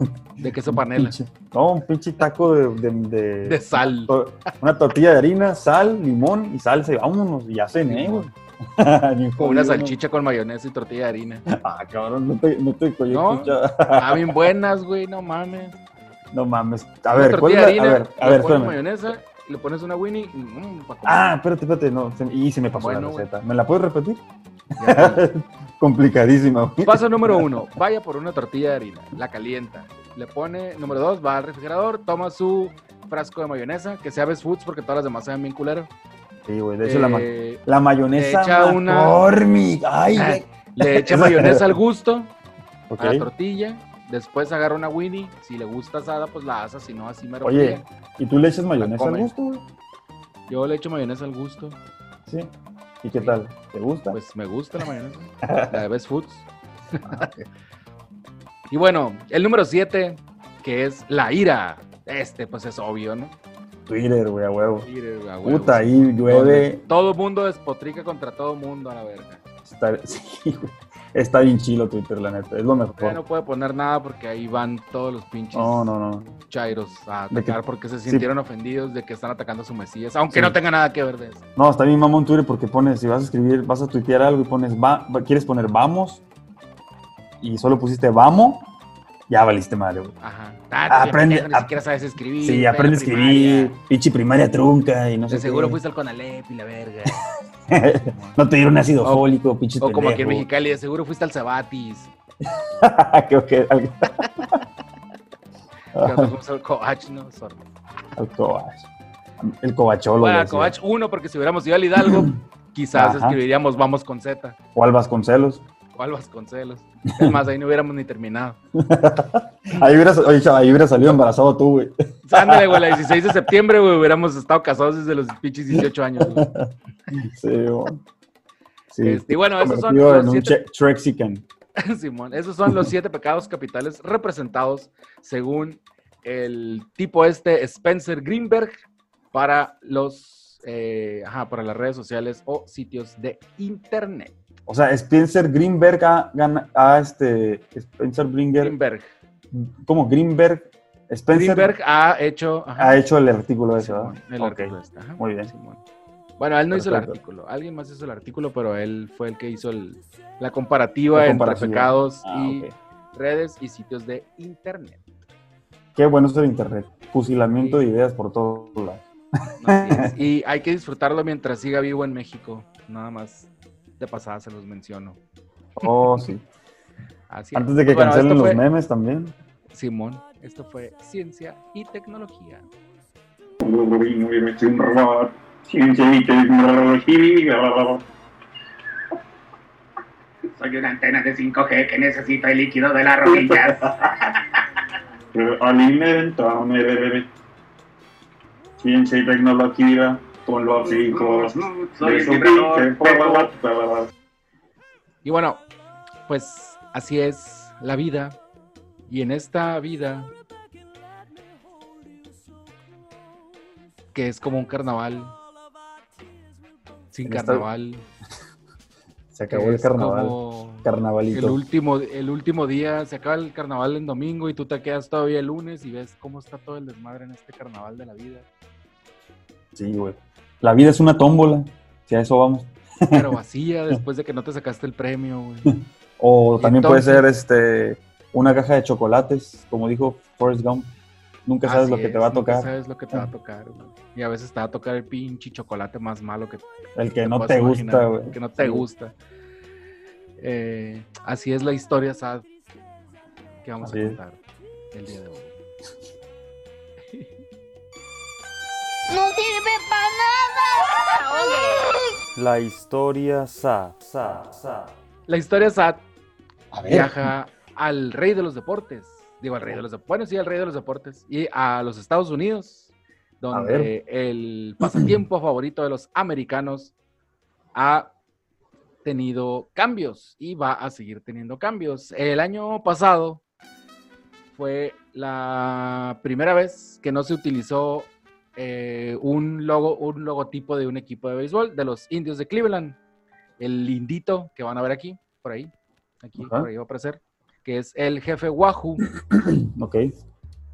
De queso panela. pinche- no, un pinche taco de, de, de- De sal. to- una tortilla de harina, sal, limón y salsa y vámonos, y ya cené, güey. Con una salchicha con mayonesa y tortilla de harina. Ah, cabrón, no te, no te ¿No? Ah, bien buenas, güey, no mames. No mames. A Una ver, ¿cuál es tortilla la? de harina, A ver, a ver, pones espérame. mayonesa, le pones una Winnie y mm. Ah, espérate, espérate, no, se- y se me pasó Bueno, la güey. receta. ¿Me la puedes repetir? Ya. Complicadísima, güey. Paso número uno, vaya por una tortilla de harina, la calienta. Le pone, número dos, va al refrigerador, toma su frasco de mayonesa, que sea Best Foods porque todas las demás saben bien culero. Sí, güey, de hecho la, ma- Eh, la mayonesa le echa una-. Ay, Ah, le echa mayonesa al gusto a la tortilla. Después agarra una Winnie. Si le gusta asada, pues la asa. Si no, así mero Oye, fría. ¿y tú le echas mayonesa al gusto, güey? Yo le echo mayonesa al gusto. ¿Sí? ¿Y qué tal? ¿Te gusta? Pues me gusta la mayonesa. la de Best Foods. Y bueno, el número 7, que es la ira. Este, pues es obvio, ¿no? Twitter, güey, a huevo. Twitter, a huevo. Puta, ahí llueve. Todo mundo despotrica contra todo mundo a la verga. Está, sí, güey. Está bien chilo Twitter, la neta. Es lo Ya mejor. no puede poner nada porque ahí van todos los pinches No, no, no. chairos a que- atacar porque se sintieron ofendidos de que están atacando a su mesías, aunque no tenga nada que ver de eso. No, está bien mamón Twitter porque pones, si vas a escribir, vas a tuitear algo y pones, va- quieres poner vamos y solo pusiste vamos, ya valiste madre, güey. Ajá. Ah, aprende- ni siquiera sabes escribir. Sí, aprende a escribir, pinche primaria trunca y no sé De seguro qué. fuiste al Conalep y la verga. no te dieron ácido O- fólico, pinche o como aquí en. Mexicali, de seguro fuiste al Cebatis. Creo que al, fuimos al Covach, ¿no? Sorry. al Cobach. El cobacholo. Bueno, al. Covach 1, porque si hubiéramos ido al Hidalgo, quizás Ajá. escribiríamos Vamos con Z O al Vasconcelos. Al Vasconcelos. Es más, ahí no hubiéramos ni terminado. Ahí hubieras, oye, chava, ahí hubieras salido embarazado tú, güey. Ándale, güey, la 16 de septiembre, güey, hubiéramos estado casados desde los pinches 18 años. güey. Sí, güey. Sí. Este, y bueno, esos son los siete-. Simón, esos son los siete pecados capitales representados según el tipo este Spencer Greenberg para los eh, ajá, para las redes sociales o sitios de internet. O sea, Spencer Greenberg ha, ha, este, Spencer Greenberg, Greenberg. ¿cómo? Greenberg, Spencer Greenberg ha hecho ajá, ha hecho el artículo ese, ¿verdad? El artículo este, ajá, Muy bien. Simón. Bueno, él no hizo el artículo, alguien más hizo el artículo, pero él fue el que hizo el- la comparativa La entre pecados Ah, y redes y sitios de internet. Qué bueno es el internet. Fusilamiento Sí. de ideas por todos lados. Y hay que disfrutarlo mientras siga vivo en México. Nada más de pasada se los menciono. Oh, sí. Así es. Antes de que Bueno, cancelen los fue- memes también. Simón, esto fue ciencia y tecnología. Ciencia y tecnología. Soy una antena de 5G que necesita el líquido de las rodillas. Alimentame, bebé. Ciencia y tecnología con los hijos. De su pinche- Y bueno, pues así es la vida. Y en esta vida, que es como un carnaval, sin carnaval. Se acabó el carnaval. como El Carnavalito. último, el último día se acaba el carnaval en domingo y tú te quedas todavía el lunes y ves cómo está todo el desmadre en este carnaval de la vida. Sí, güey. La vida es una tómbola. Si a eso vamos. Pero vacía después de que no te sacaste el premio, güey. O también puede ser este una caja de chocolates, como dijo Forrest Gump. Nunca sabes Así lo que te va a nunca tocar. sabes lo que te va a tocar, güey. Y a veces te va a tocar el pinche chocolate más malo que El que no te gusta, güey. Que no te Sí. gusta. Eh, así es la historia sad que vamos Así a es. contar el día de hoy. No sirve para nada. La historia sa, sa, sa. La historia sad A ver. viaja al rey de los deportes. Digo, al rey de los deportes. Bueno, sí, al rey de los deportes. Y a los Estados Unidos, donde el pasatiempo favorito de los americanos ha tenido cambios y va a seguir teniendo cambios. El año pasado fue la primera vez que no se utilizó eh, un logo, un logotipo de un equipo de béisbol de los indios de Cleveland. El lindito que van a ver aquí, por ahí, aquí, Ajá. por ahí va a aparecer, que es el jefe Wahoo. Ok.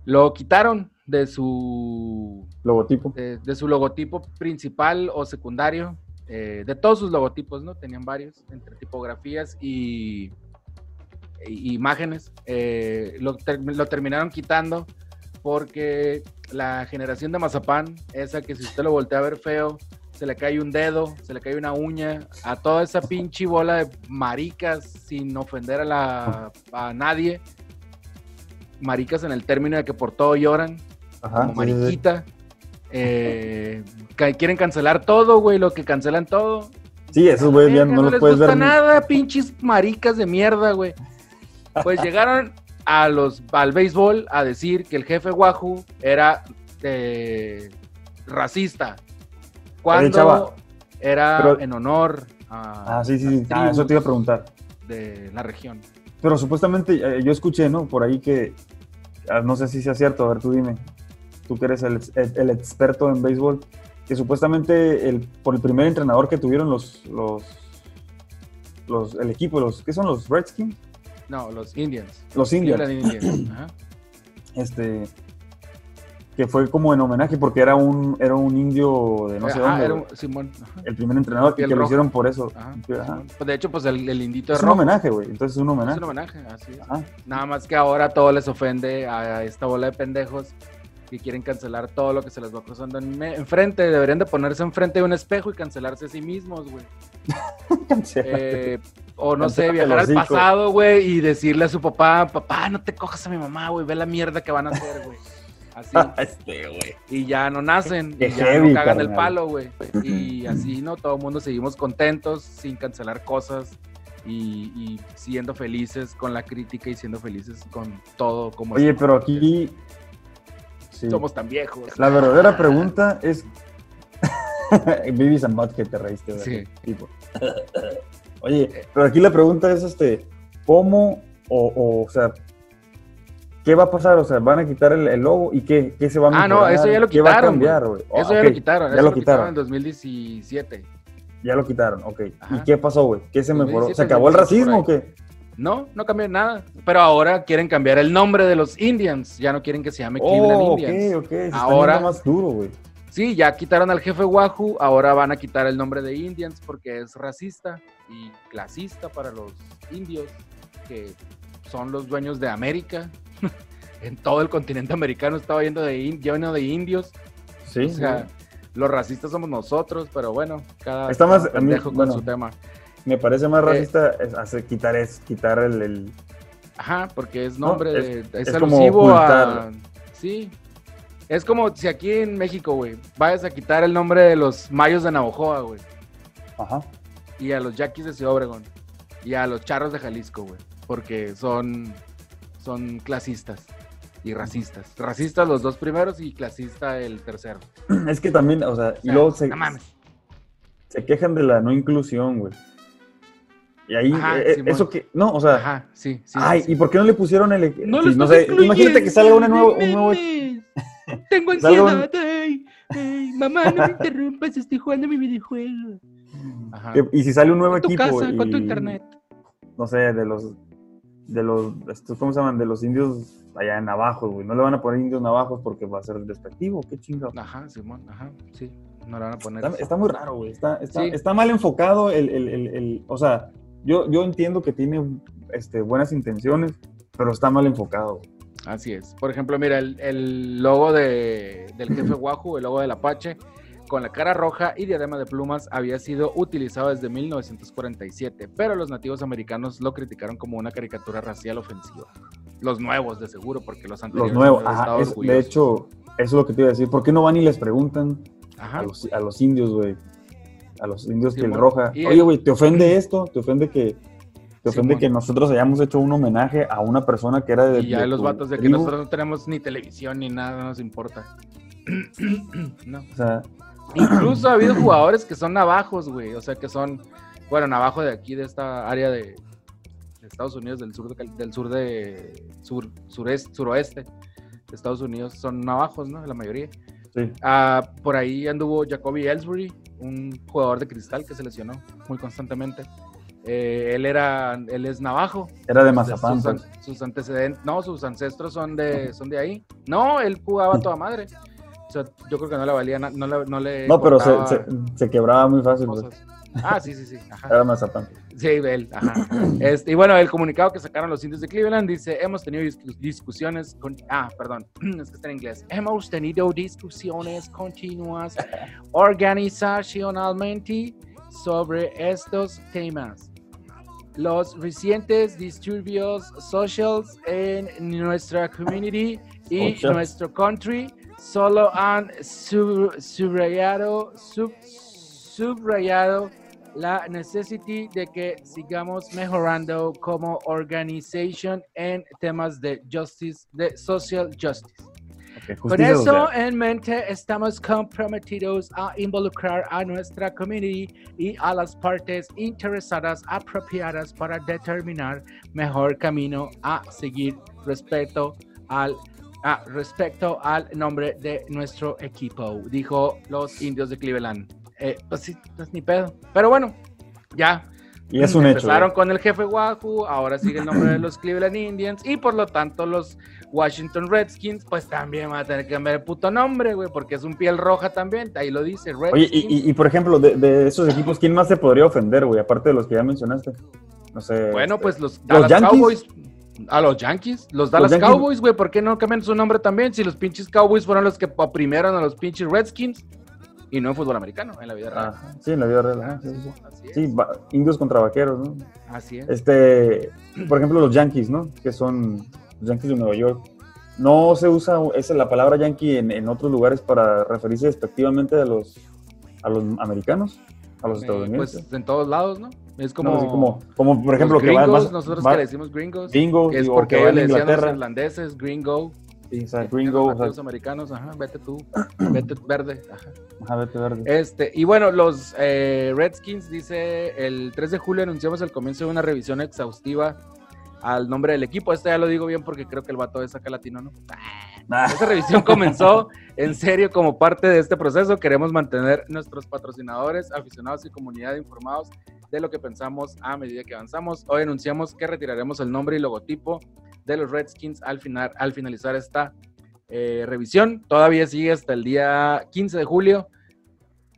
Lo quitaron de su Logotipo. de, de su logotipo principal o secundario, eh, de todos sus logotipos, ¿no? Tenían varios, entre tipografías y, y imágenes. Eh, lo, ter- lo terminaron quitando porque la generación de Mazapán, esa que si usted lo voltea a ver feo, se le cae un dedo, se le cae una uña, a toda esa pinche bola de maricas, sin ofender a, la, a nadie. Maricas en el término de que por todo lloran Ajá. como sí, sí, sí. mariquita. Eh, quieren cancelar todo, güey, lo que cancelan todo. Sí, esos güeyes ya Verga, no los les puedes gusta ver. ni- nada, pinches maricas de mierda, güey. Pues llegaron a los, al béisbol a decir que el jefe Wahoo era eh, racista. cuando chava, era pero- en honor a Ah, sí, sí, sí. Ah, eso te iba a preguntar. de la región. Pero supuestamente eh, yo escuché, ¿no? Por ahí que, ah, no sé si sea cierto, a ver, tú dime, tú que eres el, el- el experto en béisbol, que supuestamente el, por el primer entrenador que tuvieron los, los, los el equipo, los, ¿qué son los Redskins? No, los Indians. Los Indians. Cleveland Indians. Ajá. Este, que fue como en homenaje porque era un, era un indio de no sé Ajá, dónde, era un- Simón. ajá. el primer entrenador, que lo hicieron por eso. Pues de hecho, pues el, el indito Es es un homenaje, güey, entonces es un Es homenaje. un homenaje, así es. Nada más que ahora todo les ofende a esta bola de pendejos que quieren cancelar todo lo que se les va cruzando en enfrente. Deberían de ponerse enfrente de un espejo y cancelarse a sí mismos, güey. Eh, o no sé, viajar al pasado, güey, y decirle a su papá, papá, no te cojas a mi mamá, güey, ve la mierda que van a hacer, güey. Así. Este, güey. y ya no nacen, Qué y ya heavy, no cagan el palo, güey. Y así, ¿no? Todo el mundo seguimos contentos, sin cancelar cosas y, y siendo felices con la crítica y siendo felices con todo como Oye, pero aquí... sí. somos tan viejos. La verdadera pregunta es. Vivis and Bad que te reíste, ¿verdad? Sí. Tipo. Oye, pero aquí la pregunta es: este, ¿cómo o, o, o sea, qué va a pasar? O sea, ¿van a quitar el, el logo y qué, qué se va a Ah, no, mejorar? eso ya lo ¿Qué va a quitaron, cambiar, güey. Eso Ah, ya ok, lo quitaron, Ya eso lo quitaron quitaron. en 2017. Ya lo quitaron, ok. Ajá. ¿Y qué pasó, güey? ¿Qué se mejoró? 2017, ¿Se acabó el 2018 racismo o qué? No, no cambió nada. Pero ahora quieren cambiar el nombre de los Indians. Ya no quieren que se llame Cleveland Oh, ok, Indians. ok. Se Ahora- más duro, güey. Sí, ya quitaron al jefe Wahoo, ahora van a quitar el nombre de Indians porque es racista y clasista para los indios, que son los dueños de América. en todo el continente americano estaba yendo de, in- lleno de indios. Sí, o sea, los racistas somos nosotros, pero bueno, cada, Está más- cada a mí, con bueno. su tema. me parece más Eh, racista es hacer, quitar, es, quitar el, el- Ajá, porque es No, nombre es- de. Es, es alusivo a. Sí. Es como si aquí en México, güey, vayas a quitar el nombre de los mayos de Navojoa, güey. Ajá. y a los yaquis de Ciudad Obregón y a los charros de Jalisco, güey, porque son, son clasistas y racistas. Racistas los dos primeros y clasista el tercero. Es que también, o sea, O y luego se, no mames. se quejan de la no inclusión, güey. Y ahí, Ajá, eh, eso que, no, o sea, Ajá, sí, sí. ay, sí. ¿y por qué no le pusieron el, No no sé, imagínate que salga una nuevo, un nuevo, Tengo ansiedad. Ay, ay, mamá, no me interrumpas, estoy jugando mi videojuego. Ajá. y si sale un nuevo Con tu equipo casa, con tu y- internet. no sé, de los, de los, estos, ¿cómo se llaman? De los indios allá en navajos, güey, no le van a poner indios navajos porque va a ser despectivo, qué chingado. Ajá, Simón, ajá, sí. No le van a poner. Está, está muy raro, güey. Está, está, Sí. está mal enfocado el, el- el- el- o sea, yo, yo entiendo que tiene este, buenas intenciones, pero está mal enfocado. güey. Así es. Por ejemplo, mira, el, el logo de, del jefe Wahoo, el logo del Apache, con la cara roja y diadema de plumas, había sido utilizado desde 1947, pero los nativos americanos lo criticaron como una caricatura racial ofensiva. Los nuevos, de seguro, porque los Los anteriores nuevos, han ajá, es- de hecho, eso es lo que te iba a decir. ¿Por qué no van y les preguntan Ajá. a los, a los indios, güey? A los indios Sí, que el bueno. roja. Oye, güey, ¿te ofende esto? ¿Te ofende que, te ofende que nosotros hayamos hecho un homenaje a una persona que era de. Y ya de los vatos de que tribu? nosotros no tenemos ni televisión ni nada, no nos importa. no. O sea, Incluso ha habido jugadores que son navajos, güey. O sea, que son, bueno, navajo de aquí, de esta área de, de Estados Unidos, del sur de, del sur de, sur, sureste, suroeste de Estados Unidos, son navajos, ¿no? La mayoría. sí. Ah, por ahí anduvo Jacoby Ellsbury, un jugador de cristal que se lesionó muy constantemente. Eh, él era, él es navajo. Era de Mazapán. Sus, pues. sus antecedentes, no, sus ancestros son de, son de ahí. No, él jugaba a toda madre. O sea, yo creo que no le valía, no le, no le No, pero se, se, se quebraba muy fácil, cosas. Ah, sí, sí, sí. Ajá. Era Mazapán. Sí, él, ajá. Este, y bueno, el comunicado que sacaron los indios de Cleveland dice, hemos tenido discu- discusiones con... Ah, perdón, es que está en inglés. Hemos tenido discusiones continuas organizacionalmente sobre estos temas. Los recientes disturbios socials en nuestra community y nuestro country solo han sub- subrayado, sub- subrayado la necesidad de que sigamos mejorando como organización en temas de justice, de social justice. Ok, Con eso en mente, estamos comprometidos a involucrar a nuestra community y a las partes interesadas apropiadas para determinar mejor camino a seguir respecto al, respecto al nombre de nuestro equipo, dijo los indios de Cleveland. Eh, pues sí, pues ni pedo. Pero bueno, ya. Y es un hecho. Empezaron ¿eh? con el jefe Wahoo, ahora sigue el nombre de los Cleveland Indians y por lo tanto los Washington Redskins, pues también van a tener que cambiar el puto nombre, güey, porque es un piel roja también, ahí lo dice, Redskins. Oye, y, y- y, por ejemplo, de, de esos equipos, ¿quién más se podría ofender, güey? Aparte de los que ya mencionaste. No sé. bueno, este, pues los Dallas Yankees? Cowboys. A los Yankees, los Dallas Yankees. Cowboys, güey, ¿por qué no cambian su nombre también? Si los pinches Cowboys fueron los que oprimieron a los pinches Redskins y no en fútbol americano, en la vida real. Ajá, sí, en la vida real. sí, sí, sí. Así es. Sí, va- indios contra vaqueros, ¿no? Así es. Este, por ejemplo, los Yankees, ¿no? Que son los Yankees de Nueva York. No se usa esa la palabra Yankee en, en otros lugares para referirse despectivamente a los, a los americanos, a los Eh, estadounidenses. pues en todos lados, ¿no? Es como, No, así como, como por ejemplo, los que va- gringos, vas- nosotros va- que le decimos gringos, gringos, que es porque que ellos van le a decían los irlandeses, gringo, Sí, o sea, gringo, los americanos, ajá, vete tú, vete verde, ajá. ajá, vete verde. Este, y bueno, los eh, Redskins dice el 3 de julio anunciamos el comienzo de una revisión exhaustiva al nombre del equipo. Este ya lo digo bien porque creo que el vato es acá latino, ¿no? Ah, Esta revisión comenzó en serio como parte de este proceso. Queremos mantener nuestros patrocinadores, aficionados y comunidad informados de lo que pensamos a medida que avanzamos. Hoy anunciamos que retiraremos el nombre y logotipo de los Redskins al, final, al finalizar esta eh, revisión. Todavía sigue hasta el día 15 de julio.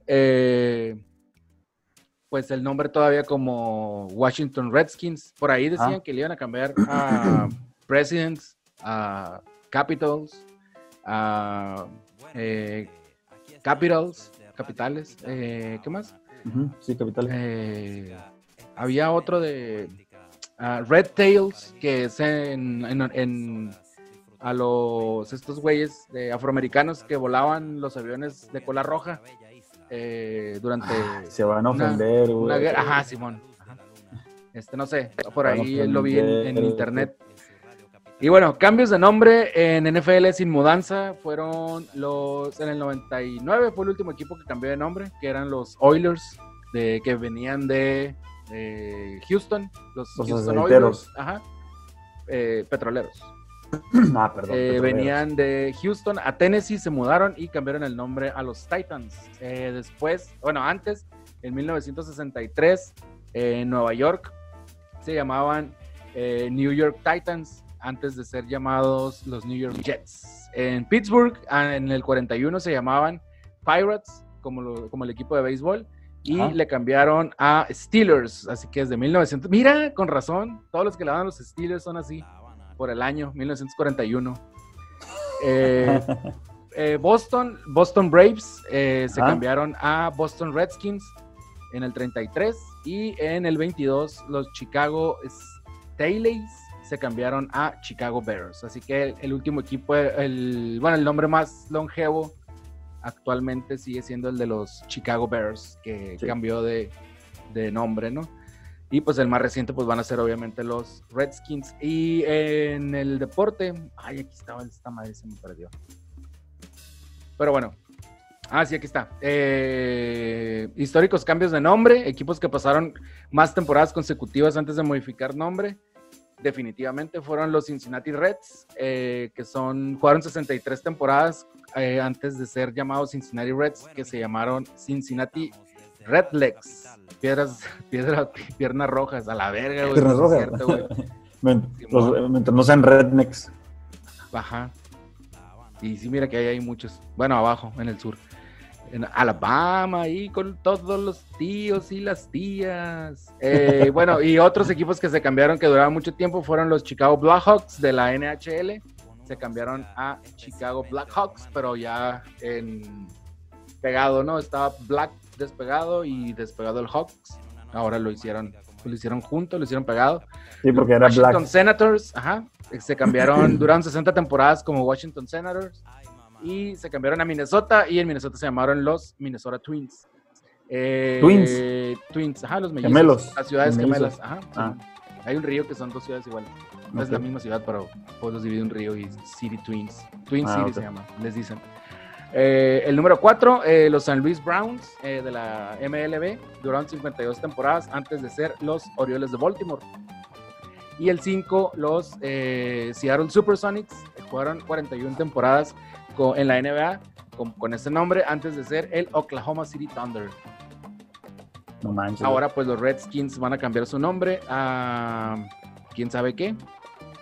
Eh, pues el nombre todavía como Washington Redskins. Por ahí decían Ah. que le iban a cambiar a Presidents, a Capitals, a eh, Capitals, capitales. eh, ¿Qué más? sí, capital. Eh, había otro de Red Tails, que es en, en- en- a los estos güeyes de afroamericanos que volaban los aviones de cola roja eh, durante Se van a una- ofender, una güey. guerra. Ajá, Simón. Ajá. Este, no sé, por ahí lo vi en, internet. Y bueno, cambios de nombre en NFL sin mudanza fueron los. En el 99 fue el último equipo que cambió de nombre, que eran los Oilers, de, que venían de eh, Houston, los, Los Houston aceiteros. Oilers, ajá, eh, petroleros. Ah, perdón. Eh, venían de Houston a Tennessee, se mudaron y cambiaron el nombre a los Titans. Eh, después, bueno, antes, en 1963, eh, en Nueva York, se llamaban New York Titans antes de ser llamados los New York Jets. En Pittsburgh, ah, en el 41, se llamaban Pirates, como, lo- como el equipo de béisbol. Y Ajá. le cambiaron a Steelers, así que desde 1900. Mira, con razón, todos los que le dan a los Steelers son así por el año 1941. Eh, eh, Boston, Boston Braves eh, se cambiaron a Boston Redskins en el 33 y en el 22 los Chicago Staleys se cambiaron a Chicago Bears. Así que el, el último equipo, el, bueno, el nombre más longevo actualmente sigue siendo el de los Chicago Bears, que Sí. cambió de, de nombre, ¿no? Y pues el más reciente pues van a ser obviamente los Redskins. Y en el deporte, ay, aquí estaba esta madre, se me perdió. Pero bueno. Ah, sí, aquí está. Eh, históricos cambios de nombre, equipos que pasaron más temporadas consecutivas antes de modificar nombre. Definitivamente fueron los Cincinnati Reds, eh, que son, jugaron 63 temporadas eh, antes de ser llamados Cincinnati Reds, que se llamaron Cincinnati Redlegs. Piedras, piedra, piernas rojas, a la verga, güey. Piernas rojas. mientras no sean rednecks. Ajá. Y sí, mira que ahí hay muchos. Bueno, abajo, en el sur. En Alabama, ahí con todos los tíos y las tías. Eh, bueno, y otros equipos que se cambiaron que duraron mucho tiempo fueron los Chicago Blackhawks de la NHL. Se cambiaron a Chicago Blackhawks, pero ya en pegado, ¿no? Estaba Black despegado y despegado el Hawks. Ahora lo hicieron, lo hicieron junto, lo hicieron pegado. Sí, porque era Washington black. Senators, ajá, se cambiaron, duraron 60 temporadas como Washington Senators y se cambiaron a Minnesota y en Minnesota se llamaron los Minnesota Twins. Eh, Twins. Twins, ajá, los mellizos. Gemelos. Las ciudades Mellizos. gemelas, ajá. Ah. Hay un río que son dos ciudades iguales. Es la misma ciudad, pero pues los divide un río y City Twins. Twin Ah, City se llama, les dicen. Eh, el número 4, los San Luis Browns eh, de la MLB duraron 52 temporadas antes de ser los Orioles de Baltimore. Y el 5, los eh, Seattle Supersonics eh, jugaron 41 temporadas en la NBA con, con ese nombre antes de ser el Oklahoma City Thunder. No manches. Ahora pues los Redskins van a cambiar su nombre a quién sabe qué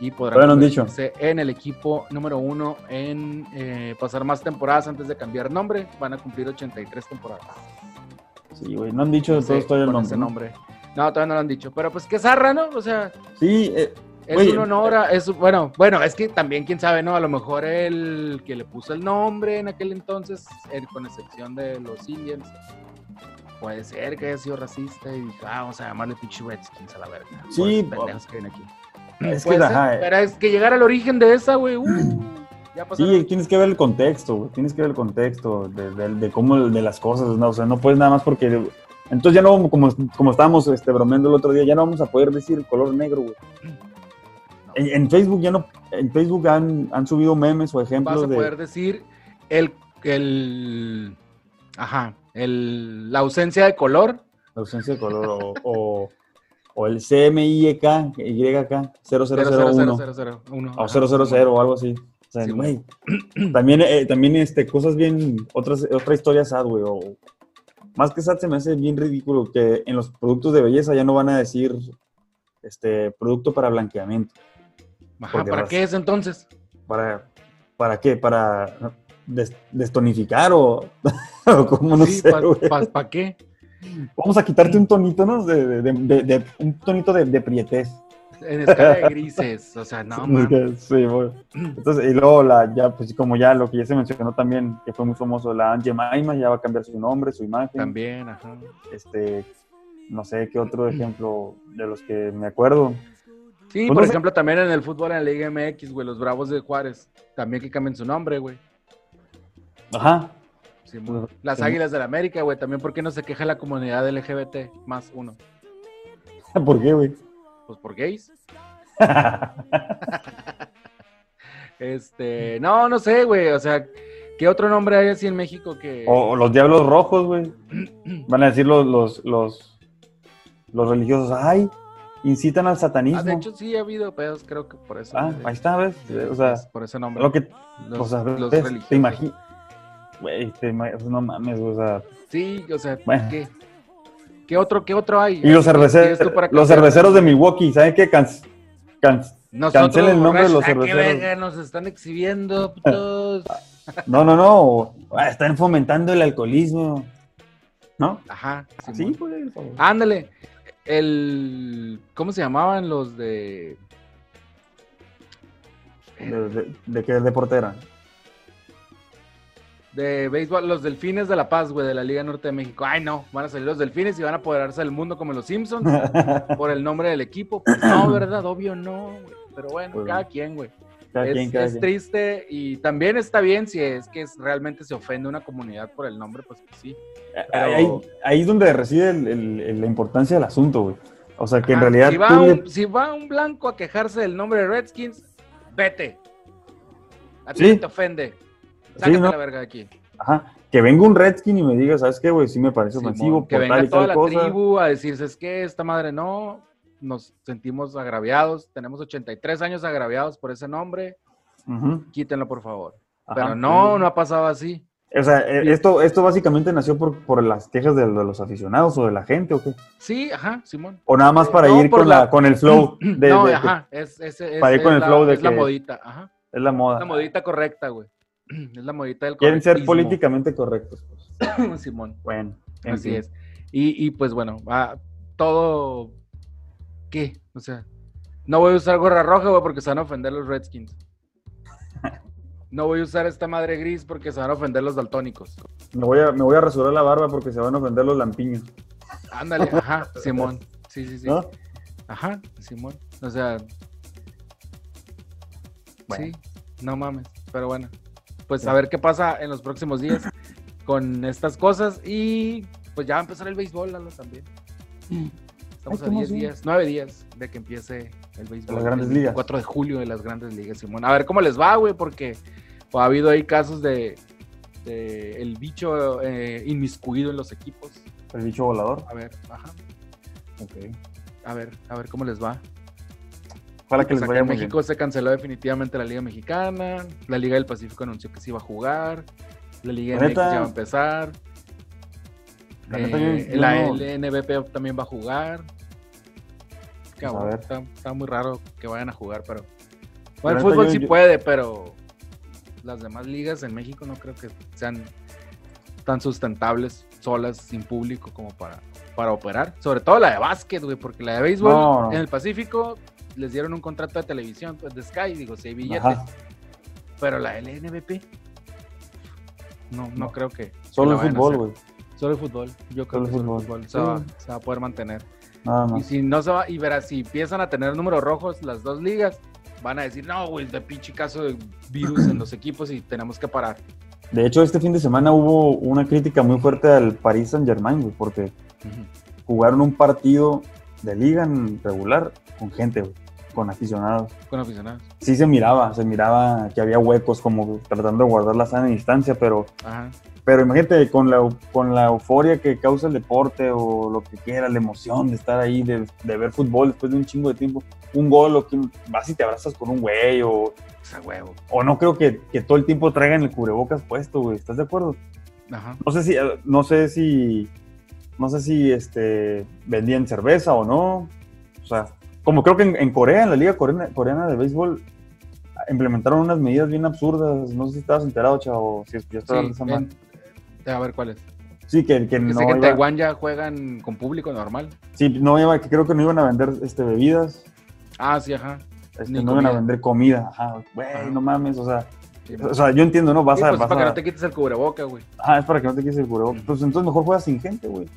y podrán no han dicho. convertirse en el equipo número uno en eh, pasar más temporadas antes de cambiar nombre. Van a cumplir 83 temporadas. Sí, güey. No han dicho de Sí, todos todavía el nombre. ese ¿no? nombre. No, todavía no lo han dicho. Pero pues que zarra, ¿no? O sea, Sí, eh, es Oye, un honor a, es, bueno, bueno, es que también quién sabe, ¿no? A lo mejor el que le puso el nombre en aquel entonces, el- con excepción de los Indians, puede ser que haya sido racista y dijo, ah, vamos a llamarle pinche Redskins a la verga. Sí, pendejos que vienen aquí. Es que, ajá, eh, pero es que llegar al origen de esa, güey, uh, ya. Sí, tienes que ver el contexto, güey. Tienes que ver el contexto de, de- de cómo, de las cosas, ¿no? O sea, no puedes nada más porque... Entonces ya no, como, como estábamos este, bromeando el otro día, ya no vamos a poder decir color negro, güey. En, en Facebook ya no... En Facebook han, han subido memes o vas ejemplos a de... poder decir el, el, ajá, el, la ausencia de color. La ausencia de color o, o, o el CMYK, YK, 0001 00001. o ajá, 000 o algo así. O sea, Sí, güey, también, eh, también este, cosas bien, otras, otra historia sad, güey, o más que sad se me hace bien ridículo que en los productos de belleza ya no van a decir, este, producto para blanqueamiento. Ajá, ¿para vas- qué es entonces? ¿Para, para qué? ¿Para des- destonificar o, o cómo no sé, güey? qué? Vamos a quitarte un tonito, ¿no? De, de- de- de- de- un tonito de, prietez. En escala de grises, o sea, no, mames. sí, güey. Entonces, y luego la, ya, pues como ya lo que ya se mencionó también, que fue muy famoso, la Angie Maima ya va a cambiar su nombre, su imagen. También, ajá. Este, no sé qué otro ejemplo de los que me acuerdo. Sí, Pues por no sé. ejemplo, también en el fútbol en la Liga MX, güey, los Bravos de Juárez, también que cambien su nombre, güey. Ajá. Simón. Las. Águilas del América, güey, también ¿por qué no se queja la comunidad LGBT más uno? ¿Por qué, güey? Pues por gays. Este, no, no sé, güey, o sea, ¿qué otro nombre hay así en México que... o, o los Diablos Rojos, güey. Van a decir los, los, los, los religiosos, ay, incitan al satanismo. Ah, de hecho, sí ha habido pedos, creo que por eso. Ah, ahí está, ¿ves? O sea, por ese nombre. lo que, Los- o sea, los ves, religiosos. te imaginas, güey, te ima- no mames, o sea, Sí, o sea, Bueno. ¿qué? ¿Qué otro, qué otro hay? Y los, ¿Qué tienes cerveceros, los cerveceros de Milwaukee, ¿saben qué? Can, can- cancela el nombre de los borrachos, ¿a qué cerveceros. nos están exhibiendo, putos? No, no, no. ah, Están fomentando el alcoholismo. ¿No? Ajá, Sí, pues. Ándale. El. ¿Cómo se llamaban los de. ¿De, de, de qué deporte era? De béisbol, los delfines de La Paz, güey, de la Liga Norte de México. Ay, no, van a salir los delfines y van a apoderarse del mundo como los Simpsons por el nombre del equipo. Pues no, ¿verdad? Obvio no, güey. Pero bueno, Pues, cada quien, güey. Cada es, quien, cada es quien. triste y también está bien si es que es- realmente se ofende una comunidad por el nombre, pues que sí. Ahí, ahí- ahí es donde reside el- el- el- la importancia del asunto, güey. O sea, que en realidad Si va, tú un, si va un blanco a quejarse del nombre de Redskins, vete. A ti Sí. te ofende. Sácate ¿no? la verga aquí. ajá, que venga un Redskin y me diga, ¿sabes qué, güey? Sí me parece ofensivo que venga tal y toda tal la cosa. tribu a decirse es que esta madre no, nos sentimos agraviados, tenemos 83 años agraviados por ese nombre, quítenlo por favor. ajá, Pero no, sí. no ha pasado así. O sea, eh, esto, esto básicamente nació por, por las quejas de, los aficionados o de la gente, ¿o qué? Sí, ajá, Simón. O nada más para No, ir con, la, la- con el flow de, no, de- ajá, es, es, es- para ir con el la, flow de es la modita, ajá. es la moda. Es la modita correcta, güey. Es la modita del Quieren ser políticamente correctos. pues. Simón. Bueno, en Así fin. es. Y, y, pues bueno, va todo. ¿Qué? O sea, no voy a usar gorra roja, güey, porque se van a ofender los Redskins. No voy a usar esta madre gris porque se van a ofender los daltónicos. Me voy, a, me voy a rasurar la barba porque se van a ofender los lampiños. Ándale, ajá, Simón. Sí, sí, sí. ¿No? Ajá, Simón. O sea. Sí, no mames. Pero bueno, pues a ver qué pasa en los próximos días con estas cosas. Y pues ya va a empezar el béisbol, Lalo, también. Estamos Ay, a qué 10 emoción. días, 9 días de que empiece el béisbol. las grandes el ligas. 4 de julio de las grandes ligas, Simón. A ver cómo les va, güey, porque ha habido ahí casos de, de el bicho eh, inmiscuido en los equipos. El bicho volador. A ver, ajá. Ok. A ver, a ver cómo les va. Ojalá que Pues les vaya en muy México se canceló definitivamente la Liga Mexicana. La Liga del Pacífico anunció que se iba a jugar. La Liga La MX neta- ya va a empezar. La Eh, yo- yo la no- LNBP también va a jugar. Cabrón, a ver. está, está muy raro que vayan a jugar, pero. Bueno, el fútbol yo- sí puede, pero las demás ligas en México no creo que sean tan sustentables solas, sin público, como para, para operar. Sobre todo la de básquet, güey, porque la de béisbol No, no. en el Pacífico les dieron un contrato de televisión, pues de Sky, digo, si hay billetes. Ajá. Pero la LNBP, no, no, No. creo que. Solo el fútbol, güey. Solo el fútbol. Yo creo Solo que solo el fútbol. se, va, Sí. se va a poder mantener. Nada Y si no se va, y verás, si empiezan a tener números rojos las dos ligas, van a decir, no, güey, de pinche caso de virus en los equipos y tenemos que parar. De hecho, este fin de semana hubo una crítica muy fuerte al Paris Saint Germain, güey, porque jugaron un partido de liga en regular con gente, güey, con aficionados. Con aficionados. Sí se miraba, se miraba que había huecos como tratando de guardar la sana distancia, pero, Ajá. pero imagínate con la, con la euforia que causa el deporte o lo que quiera, la emoción de estar ahí, de, de ver fútbol después de un chingo de tiempo, un gol o que vas y te abrazas con un güey o, Esa huevo. o no creo que, que todo el tiempo traigan el cubrebocas puesto, güey, ¿estás de acuerdo? Ajá. No sé si, no sé si, no sé si este, vendían cerveza o no. O sea, como creo que en, en Corea, en la liga coreana, coreana de béisbol, implementaron unas medidas bien absurdas. No sé si estabas enterado, chavo, si ya Sí, de esa en- a ver cuál es. Sí, que, que no sé que en iba- Taiwán ya juegan con público normal. sí, no iba, que creo que no iban a vender este, bebidas, Ah, sí, ajá. este, no iban a vender comida. Ajá, güey, Ajá. no mames, o sea, Sí, o sea, yo entiendo, ¿no? Vas Sí, a, pues, vas para que a- no te quites el cubreboca, güey. Ajá, es para que no te quites el cubrebocas. Mm. Pues entonces mejor juegas sin gente, güey,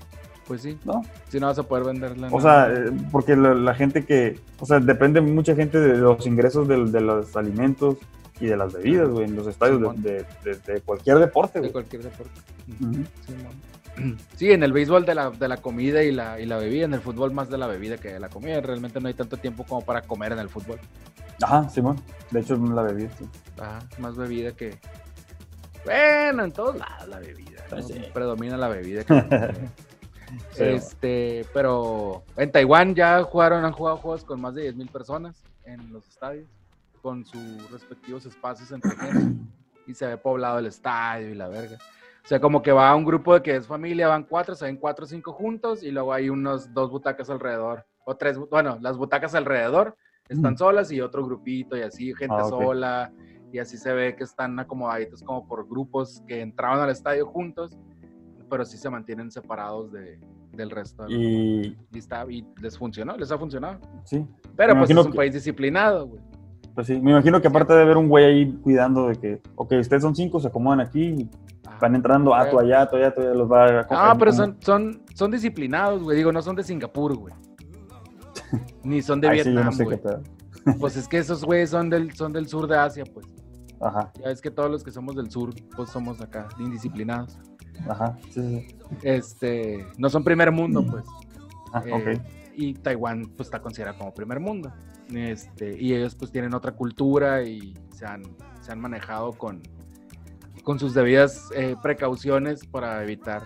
Pues sí. ¿no? Si no vas a poder venderla. O sea, eh, porque la, la gente que, o sea, depende mucha gente de los ingresos de, los alimentos y de las bebidas, güey, en los estadios de, de- de- de cualquier deporte, de güey. cualquier deporte. Sí, en el béisbol de la, de la comida y la, y la bebida, en el fútbol más de la bebida que de la comida. Realmente no hay tanto tiempo como para comer en el fútbol. Ajá, Simón. De hecho, la bebida, sí. Ajá, más bebida que. Bueno, en todos lados la bebida. ¿no? Pues sí. Predomina la bebida. que. Sí, este, pero en Taiwán ya jugaron, han jugado juegos con más de 10.000 personas en los estadios, con sus respectivos espacios entre gente. Y se ve poblado el estadio y la verga. O sea, como que va un grupo de que es familia, van cuatro, se ven cuatro o cinco juntos y luego hay unos dos butacas alrededor. O tres, bu- bueno, las butacas alrededor están Mm. solas y otro grupito y así, gente Ah, ok. sola. Y así se ve que están acomodaditos como por grupos que entraban al estadio juntos, pero sí se mantienen separados de, del resto. de Y y, está, y les funcionó, les ha funcionado. sí, Pero Me pues es un que- país disciplinado, güey. pues sí. Me imagino que aparte de haber un güey ahí cuidando de que, ok, ustedes son cinco, se acomodan aquí, Ajá. van entrando, ah, tú allá, tú allá, tú allá, los va a Ah, pero son, son, son disciplinados, güey. Digo, no son de Singapur, güey. Ni son de Ay, sí, yo Vietnam, no sé qué güey. pues es que esos güeyes son del, son del sur de Asia, pues. Ajá, Ya ves que todos los que somos del sur, pues somos acá, indisciplinados. Ajá, sí, sí. Este, no son primer mundo, pues. Ah, Eh. Y Taiwán, pues, está considerado como primer mundo. Este, y ellos, pues, tienen otra cultura y se han, se han manejado con, con sus debidas eh, precauciones para evitar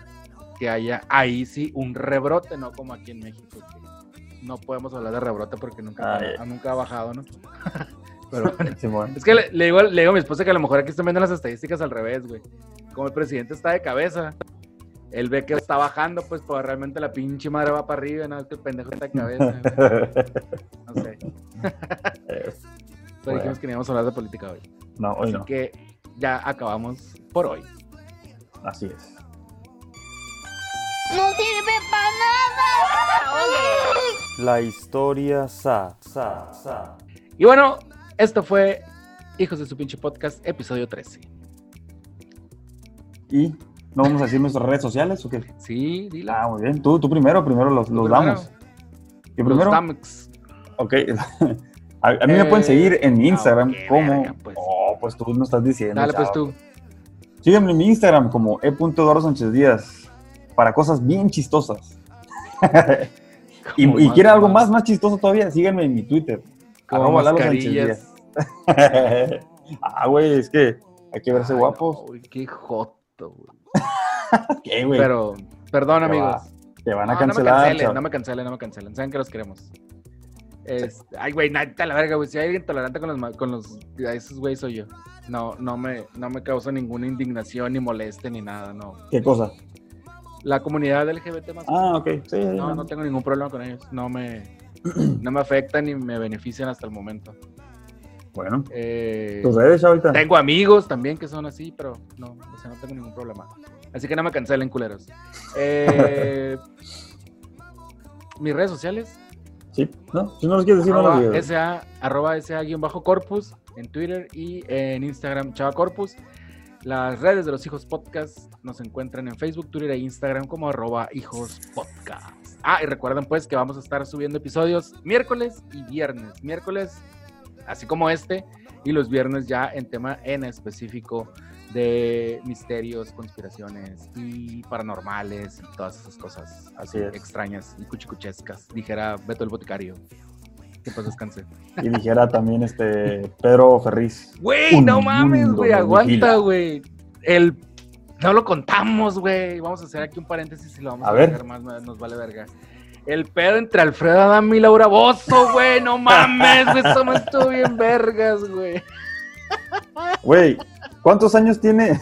que haya ahí sí un rebrote, no como aquí en México. que no podemos hablar de rebrote porque nunca, ha, nunca ha bajado, ¿no? Pero. Es que le, le digo, le digo a mi esposa que a lo mejor aquí están viendo las estadísticas al revés, güey. Como el presidente está de cabeza, él ve que está bajando, pues, pues realmente la pinche madre va para arriba, no es que el pendejo está de cabeza, güey. No sé. Pero Bueno. dijimos que no íbamos a hablar de política hoy. no, hoy Así no. que ya acabamos por hoy. Así es. No sirve para nada. La historia sa, sa, sa. Y bueno, esto fue Hijos de su pinche podcast, episodio 13. ¿Y no vamos a decir nuestras redes sociales o qué? Sí, dila. Ah, muy bien. Tú, tú primero, primero los, los primero. damos. Los primero. Damax. Ok. A, a mí me pueden Eh, seguir en mi ah, Instagram ok, como. verga, pues. Oh, pues tú no estás diciendo. Dale, pues tú. Síganme en mi Instagram como e.eduardo Sánchez Díaz para cosas bien chistosas. y y quieren algo más. más, más chistoso todavía, síganme en mi Twitter Como Arroba Lalo mascarillas. Ah, güey, es que hay que verse Ay, guapos. no, qué joto, güey. ¿Qué, güey? Pero, perdón, Te amigos. va- Te van a No, cancelar. No me cancelen, no me cancelen, no me cancelen. Saben que los queremos. Este, ay, güey, neta la verga, güey. Si hay alguien tolerante con los, con los a esos güey soy yo. No, no me, no me causa ninguna indignación, ni moleste, ni nada, no. ¿Qué cosa? La comunidad LGBT más. Ah, ok. Sí, no, no tengo ningún problema con ellos. No me, no me afectan ni me benefician hasta el momento. Bueno, Eh, tus redes, chavita. tengo amigos también que son así, pero no, o sea, no tengo ningún problema. Así que no me cancelen, culeros. Eh, mis redes sociales, Sí, ¿no? Si no los quieres decir, no los arroba digas. SA, arroba SA guion bajo corpus en Twitter y en Instagram Chava Corpus. Las redes de los hijos podcast nos encuentran en Facebook, Twitter e Instagram como arroba hijos podcast. Ah, y recuerden pues que vamos a estar subiendo episodios miércoles y viernes. Miércoles, así como este, y los viernes ya en tema en específico de misterios, conspiraciones y paranormales y todas esas cosas así es. extrañas y cuchicuchescas, dijera Beto el Boticario. Que pues descanse. Y dijera también este Pedro Ferriz. Güey, no mames, güey, aguanta, güey. El no lo contamos, güey. Vamos a hacer aquí un paréntesis y lo vamos A a, ver. dejar más, nos vale verga. El pedo entre Alfredo Adame y Laura Bozo, güey, no mames, güey, eso no estuvo bien vergas, güey. Güey, ¿cuántos años tiene?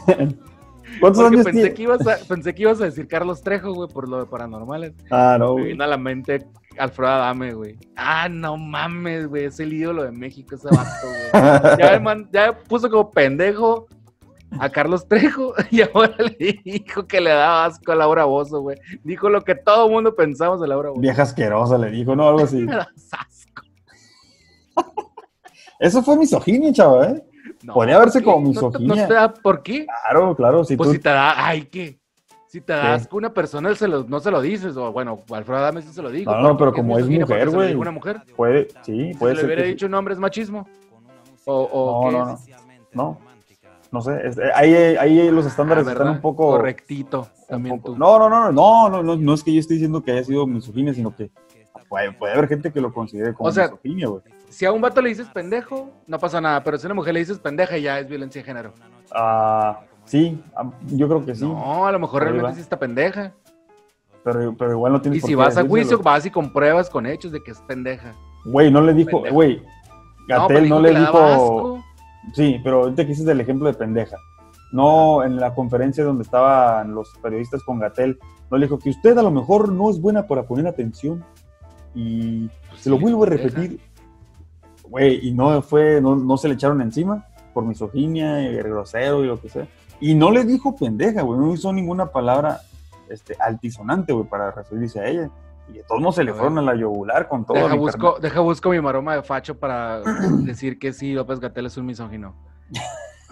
¿Cuántos Porque años pensé tiene? que, ibas a, pensé que ibas a decir Carlos Trejo, güey, por lo de paranormales. Ah, no, Me vino a la mente Alfredo Adame, güey. Ah, no mames, güey, es el ídolo de México ese vato, güey. ya, me man- ya puso como pendejo a Carlos Trejo y ahora le dijo que le daba asco a Laura Bozo, güey. Dijo lo que todo el mundo pensamos de Laura Bozo. Vieja asquerosa, le dijo, no, algo así. Me das asco. Eso fue misoginia, chava, ¿eh? No, Podría verse como ¿No ¿No, misoginia. te da por qué? Claro, claro, si Pues tú... si te da, ay, ¿qué? Si te da ¿Qué? asco a una persona, se lo- no se lo dices, o bueno, Alfredo Adame sí se lo dijo. No, no, pero como es mujer, güey. una mujer. Puede, sí, Si puede le ser. hubiera que sí. dicho un hombre es machismo. O, o No, ¿qué no, es? no. No, no sé. es- eh, ahí, ahí los estándares Ah, están un poco... Correctito, también poco- tú. No, no, no, no, no, no, no es que yo esté diciendo que haya sido misoginia, sino que puede, puede haber gente que lo considere como O sea, misoginia, güey. Si a un vato le dices pendejo, no pasa nada, pero si a una mujer le dices pendeja, ya es violencia de género. Ah, sí, yo creo que sí. No, a lo mejor realmente va. sí está pendeja. Pero, pero igual no tienes Y por si qué vas a juicio, vas y compruebas con hechos de que es pendeja. Güey, no le dijo, güey, No, Gatel no, le dijo... Sí, pero ahorita que hiciste el ejemplo de pendeja. No, en la conferencia donde estaban los periodistas con Gatel, no le dijo que usted a lo mejor no es buena para poner atención. Y Pues se lo vuelvo a repetir. Güey, y no fue, no, no se le echaron encima por misoginia y grosero y lo que sea. Y no le dijo pendeja, güey, no usó ninguna palabra este, altisonante, güey, para referirse a ella. Y de todos modos se le A ver. fueron a la yugular con todo. Deja busco, deja busco mi maroma de facho para decir que sí, López Gatel es un misógino.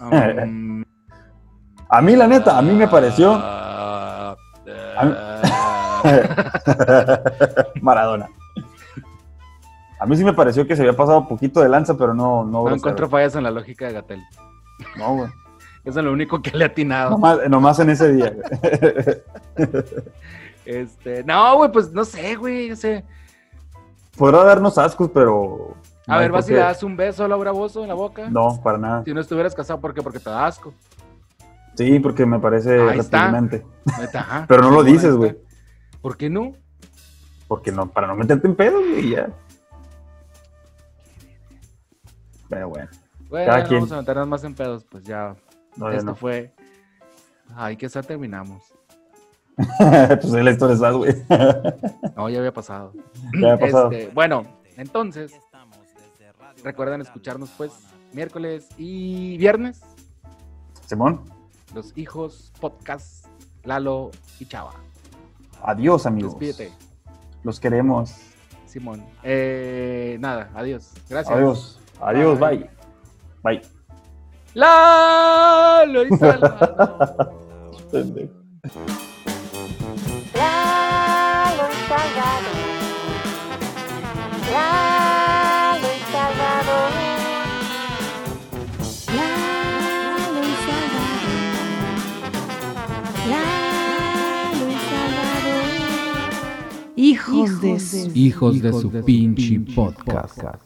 Um, A mí, la neta, a mí me pareció ah, mí- ah, Maradona. A mí sí me pareció que se había pasado un poquito de lanza, pero no, no, no encuentro fallas en la lógica de Gatel. No, güey. Eso es lo único que le he atinado. Nomás, nomás en ese día. Este, no, güey, pues no sé, güey, no sé. Podrá darnos ascos, pero. A no ver, vas y le das un beso a Laura Bozo en la boca. No, para nada. Si no estuvieras casado, ¿por qué? Porque te da asco. Sí, porque me parece Ahí repugnante. Pero no lo dices, güey. ¿Por qué no? Porque no, para no meterte en pedo, güey, ya. Pero bueno, Bueno, Cada no quien. vamos a meternos más en pedos, pues ya. no, esto no. fue. Ay, que ya terminamos. pues ahí la historia está, güey. No, ya había pasado. ya ha pasado. Este, bueno, entonces, recuerden escucharnos pues miércoles y viernes, Simón, los hijos podcast Lalo y Chava. adiós, amigos. Despídete, Los queremos. Simón. Eh, nada, adiós. Gracias. Adiós. Adiós, Bye. bye. Bye. Lalo y Salvador. Lalo y Salvador. Lalo y Salvador. Lalo y Salvador. Hijos de su Hijos de su pinche podcast.